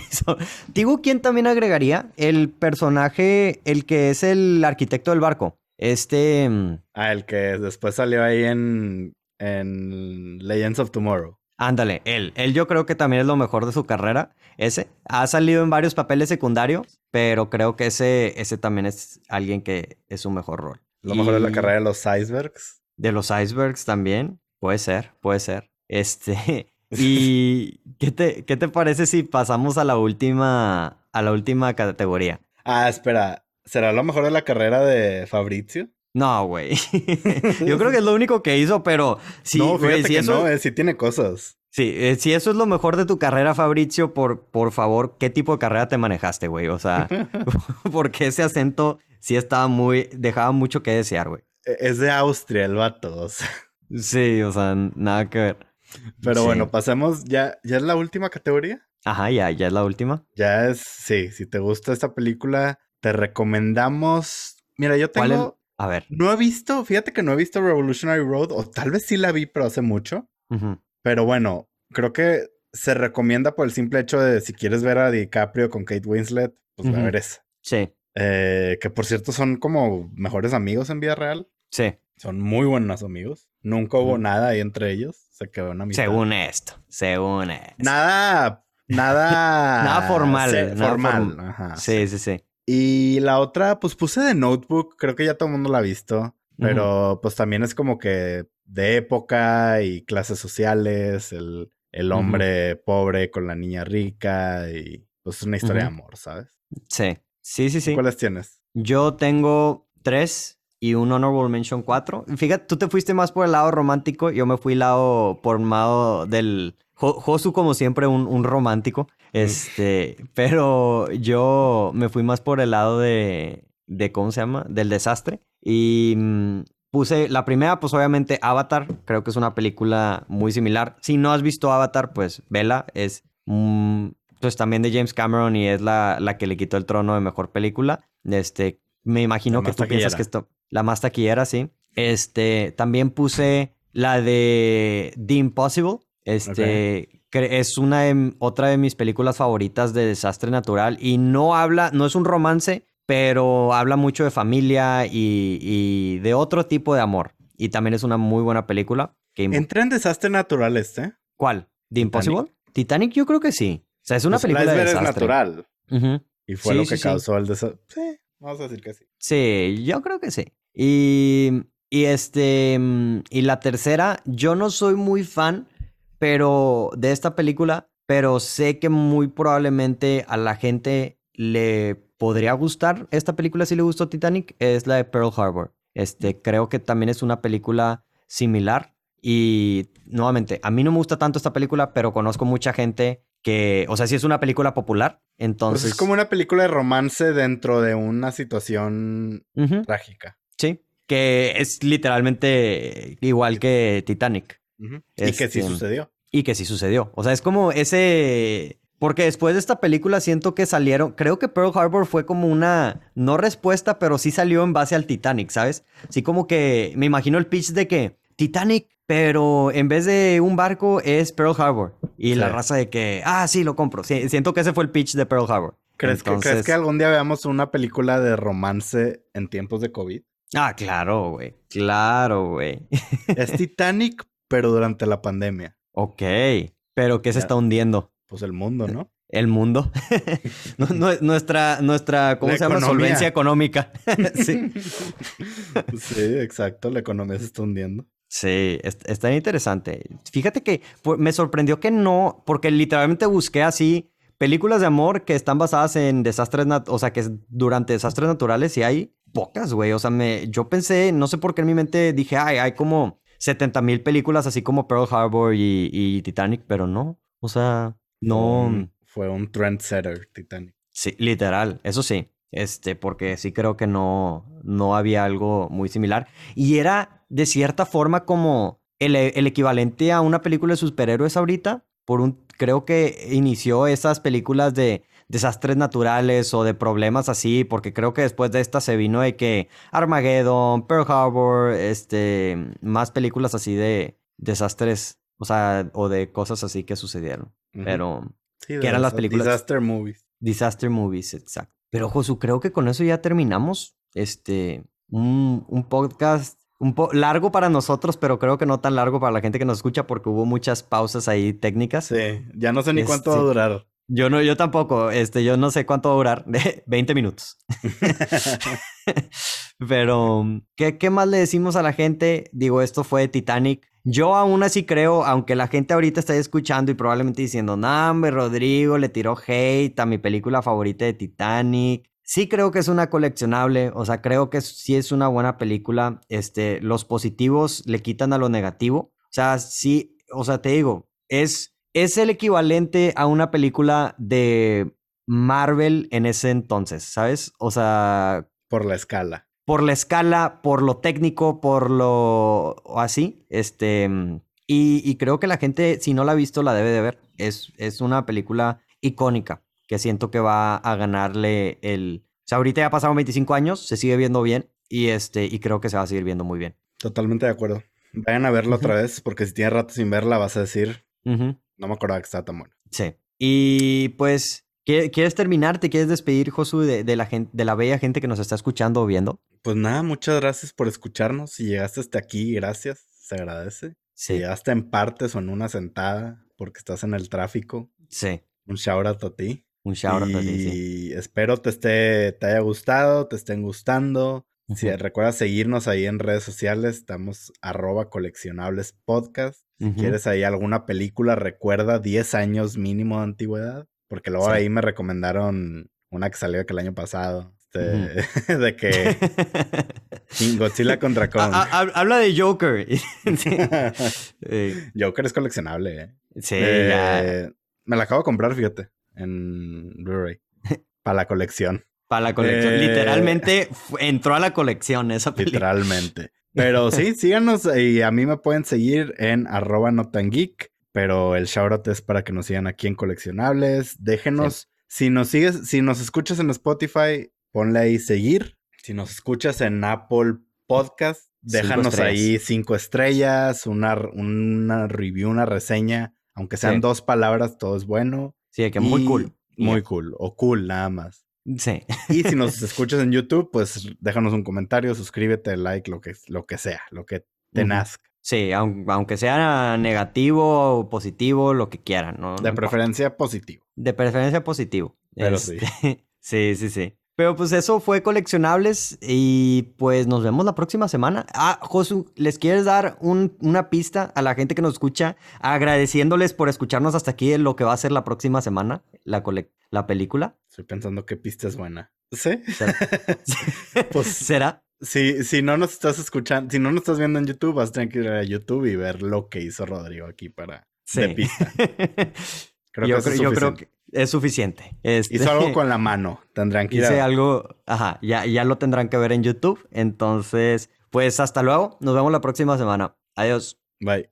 Speaker 1: Digo, ¿quién también agregaría? El personaje, el que es el arquitecto del barco. Este. Mm,
Speaker 2: ah, el que después salió ahí en, en Legends of Tomorrow.
Speaker 1: Ándale, él. Él yo creo que también es lo mejor de su carrera. Ese. Ha salido en varios papeles secundarios, pero creo que ese, ese también es alguien que es su mejor rol.
Speaker 2: Lo mejor de la carrera de los icebergs.
Speaker 1: De los icebergs también. Puede ser, puede ser. Este. ¿Y qué te, qué te parece si pasamos a la última. a la última categoría?
Speaker 2: Ah, espera. ¿Será lo mejor de la carrera de Fabrizio?
Speaker 1: No, güey. Yo creo que es lo único que hizo, pero sí,
Speaker 2: no, fíjate si que eso... no, eh, sí tiene cosas.
Speaker 1: Sí, eh, si eso es lo mejor de tu carrera, Fabrizio, por, por favor, ¿qué tipo de carrera te manejaste, güey? O sea, porque ese acento sí estaba muy, dejaba mucho que desear, güey.
Speaker 2: E, es de Austria el vato,
Speaker 1: Sí, o sea, nada que ver.
Speaker 2: Pero bueno, pasemos, ya, ya es la última categoría.
Speaker 1: Ajá, ya, ya es la última.
Speaker 2: Ya es, sí, si te gusta esta película, te recomendamos. Mira, yo tengo.
Speaker 1: A ver.
Speaker 2: No he visto, fíjate que no he visto Revolutionary Road, o tal vez sí la vi, pero hace mucho. Pero bueno, creo que se recomienda por el simple hecho de si quieres ver a DiCaprio con Kate Winslet, pues a ver esa.
Speaker 1: Sí.
Speaker 2: Eh, que por cierto son como mejores amigos en vida real.
Speaker 1: Sí.
Speaker 2: Son muy buenos amigos. Nunca hubo nada ahí entre ellos. Se quedó una amistad.
Speaker 1: Según esto. Según esto.
Speaker 2: Nada. Nada.
Speaker 1: nada formal.
Speaker 2: nada formal. Ajá,
Speaker 1: sí, sí, sí.
Speaker 2: Y la otra, pues puse de Notebook, creo que ya todo el mundo la ha visto, pero pues también es como que de época y clases sociales, el, el hombre pobre con la niña rica y pues es una historia de amor, ¿sabes?
Speaker 1: Sí, sí, sí, sí.
Speaker 2: ¿Cuáles tienes?
Speaker 1: Yo tengo tres y un Honorable Mention cuatro. Fíjate, tú te fuiste más por el lado romántico, yo me fui lado por el lado del... Josu como siempre un, un romántico. Este, pero yo me fui más por el lado de, de ¿cómo se llama? Del desastre. Y mm, puse la primera, pues obviamente Avatar. Creo que es una película muy similar. Si no has visto Avatar, pues vela. Es mm, pues también de James Cameron y es la, la que le quitó el trono de mejor película. Este, me imagino que tú piensas que esto, la más taquillera, sí. Este, también puse la de The Impossible. Este, es una otra de mis películas favoritas de desastre natural y no habla, no es un romance, pero habla mucho de familia y, de otro tipo de amor. Y también es una muy buena película.
Speaker 2: Que... ¿Entra en desastre natural este?
Speaker 1: ¿Cuál? ¿The Impossible? Titanic yo creo que sí. O sea, es una pues película de desastre.
Speaker 2: natural. Y fue lo que causó el desastre. Sí, vamos a decir que sí.
Speaker 1: Sí, yo creo que sí. Y, y este, mm, y la tercera, yo no soy muy fan pero de esta película, pero sé que muy probablemente a la gente le podría gustar esta película si le gustó Titanic, es la de Pearl Harbor. Este, creo que también es una película similar y nuevamente, a mí no me gusta tanto esta película, pero conozco mucha gente que, o sea, sí es una película popular, entonces...
Speaker 2: Pues es como una película de romance dentro de una situación trágica.
Speaker 1: Sí, que es literalmente igual que Titanic.
Speaker 2: Y que sí este, sucedió.
Speaker 1: Y que sí sucedió. O sea, es como ese... Porque después de esta película siento que salieron, creo que Pearl Harbor fue como una, no respuesta, pero sí salió en base al Titanic, ¿sabes? Así como que me imagino el pitch de que Titanic, pero en vez de un barco es Pearl Harbor. Y la raza de que, ah, sí, lo compro. Sí, siento que ese fue el pitch de Pearl Harbor.
Speaker 2: ¿Crees, que, ¿Crees que algún día veamos una película de romance en tiempos de COVID?
Speaker 1: Ah, claro, güey. Claro, güey.
Speaker 2: es Titanic, pero durante la pandemia.
Speaker 1: Ok, pero ¿qué se está hundiendo?
Speaker 2: Pues el mundo, ¿no?
Speaker 1: El mundo. nuestra, nuestra, ¿cómo se llama? Solvencia económica. sí.
Speaker 2: sí, exacto. La economía se está hundiendo.
Speaker 1: Sí, está interesante. Fíjate que me sorprendió que no, porque literalmente busqué así películas de amor que están basadas en desastres, o sea, que durante desastres naturales y hay pocas, güey. O sea, me, yo pensé, no sé por qué en mi mente dije, ay, hay como 70 mil películas así como Pearl Harbor y, Titanic, pero no. O sea, no.
Speaker 2: Fue un, trendsetter, Titanic.
Speaker 1: Sí, literal, eso sí. Este, porque sí creo que no, no había algo muy similar. Y era de cierta forma como el, el equivalente a una película de superhéroes ahorita, por un, creo que inició esas películas de desastres naturales o de problemas así, porque creo que después de esta se vino de que Armageddon, Pearl Harbor, este, más películas así de desastres, o sea, o de cosas así que sucedieron. Pero,
Speaker 2: sí, que eran las películas. Disaster movies.
Speaker 1: Disaster movies, exacto. Pero Josu, creo que con eso ya terminamos. Este, un, un podcast un poco largo para nosotros, pero creo que no tan largo para la gente que nos escucha porque hubo muchas pausas ahí técnicas.
Speaker 2: Sí, ya no sé ni cuánto va a este, durar.
Speaker 1: Yo no, yo tampoco, este, yo no sé cuánto va a durar, 20 minutos. pero, ¿qué, ¿qué más le decimos a la gente? Digo, esto fue Titanic. Yo aún así creo, aunque la gente ahorita está escuchando y probablemente diciendo, no, Rodrigo le tiró hate a mi película favorita de Titanic. Sí creo que es una coleccionable, o sea, creo que sí es una buena película. Este, los positivos le quitan a lo negativo. O sea, sí, o sea, te digo, es, es el equivalente a una película de Marvel en ese entonces, ¿sabes? O sea...
Speaker 2: Por la escala.
Speaker 1: Por la escala, por lo técnico, por lo así. Este, y, y creo que la gente, si no la ha visto, la debe de ver. Es, es una película icónica que siento que va a ganarle el... O sea, ahorita ya pasaron 25 años, se sigue viendo bien y, este, y creo que se va a seguir viendo muy bien.
Speaker 2: Totalmente de acuerdo. Vayan a verla otra vez porque si tienes rato sin verla vas a decir, no me acordaba que estaba tan buena.
Speaker 1: Sí. Y pues, ¿quieres terminar? ¿Te quieres despedir, Josu, de, la gente, de la bella gente que nos está escuchando o viendo?
Speaker 2: Pues nada, muchas gracias por escucharnos. Si llegaste hasta aquí, gracias. Se agradece. Si llegaste en partes o en una sentada porque estás en el tráfico.
Speaker 1: Sí.
Speaker 2: Un shout out a ti.
Speaker 1: Un shout out
Speaker 2: y espero te esté, te haya gustado, te estén gustando. Si recuerda seguirnos ahí en redes sociales, estamos arroba coleccionables podcast. Si quieres ahí alguna película, recuerda 10 años mínimo de antigüedad. Porque luego ahí me recomendaron una que salió que el año pasado. Este, de que Godzilla contra Kong.
Speaker 1: habla de Joker.
Speaker 2: Joker es coleccionable. ¿eh?
Speaker 1: Sí, eh,
Speaker 2: Me la acabo de comprar, fíjate en Blu-ray. Para la colección.
Speaker 1: Para la colección. Eh, Literalmente entró a la colección esa película.
Speaker 2: Literalmente. Pero sí, síganos y a mí me pueden seguir en arroba notangeek. Pero el shoutout es para que nos sigan aquí en coleccionables. Déjenos, si nos sigues, si nos escuchas en Spotify, ponle ahí seguir. Si nos escuchas en Apple Podcast, déjanos ahí cinco estrellas, una, una review, una reseña. Aunque sean dos palabras, todo es bueno.
Speaker 1: Sí, que muy cool.
Speaker 2: Muy cool. O cool, nada más.
Speaker 1: Sí.
Speaker 2: Y si nos escuchas en YouTube, pues déjanos un comentario, suscríbete, like, lo que, lo que sea, lo que te nazca.
Speaker 1: Sí, aunque sea negativo o positivo, lo que quieran, ¿no?
Speaker 2: De preferencia positivo.
Speaker 1: De preferencia positivo.
Speaker 2: Pero sí.
Speaker 1: Este, sí, sí, sí. Pero pues eso fue coleccionables y pues nos vemos la próxima semana. Ah, Josu, ¿les quieres dar una pista a la gente que nos escucha agradeciéndoles por escucharnos hasta aquí en lo que va a ser la próxima semana, la, la película?
Speaker 2: Estoy pensando qué pista es buena. ¿Sí?
Speaker 1: ¿Será? pues, ¿Será?
Speaker 2: Si, si no nos estás escuchando, si no nos estás viendo en YouTube, vas a tener que ir a YouTube y ver lo que hizo Rodrigo aquí para
Speaker 1: sí. de pista. Creo que yo creo que es suficiente.
Speaker 2: Este, Hizo algo con la mano, tendrán que
Speaker 1: Hice algo, ajá, ya, ya lo tendrán que ver en YouTube. Entonces, pues hasta luego. Nos vemos la próxima semana. Adiós.
Speaker 2: Bye.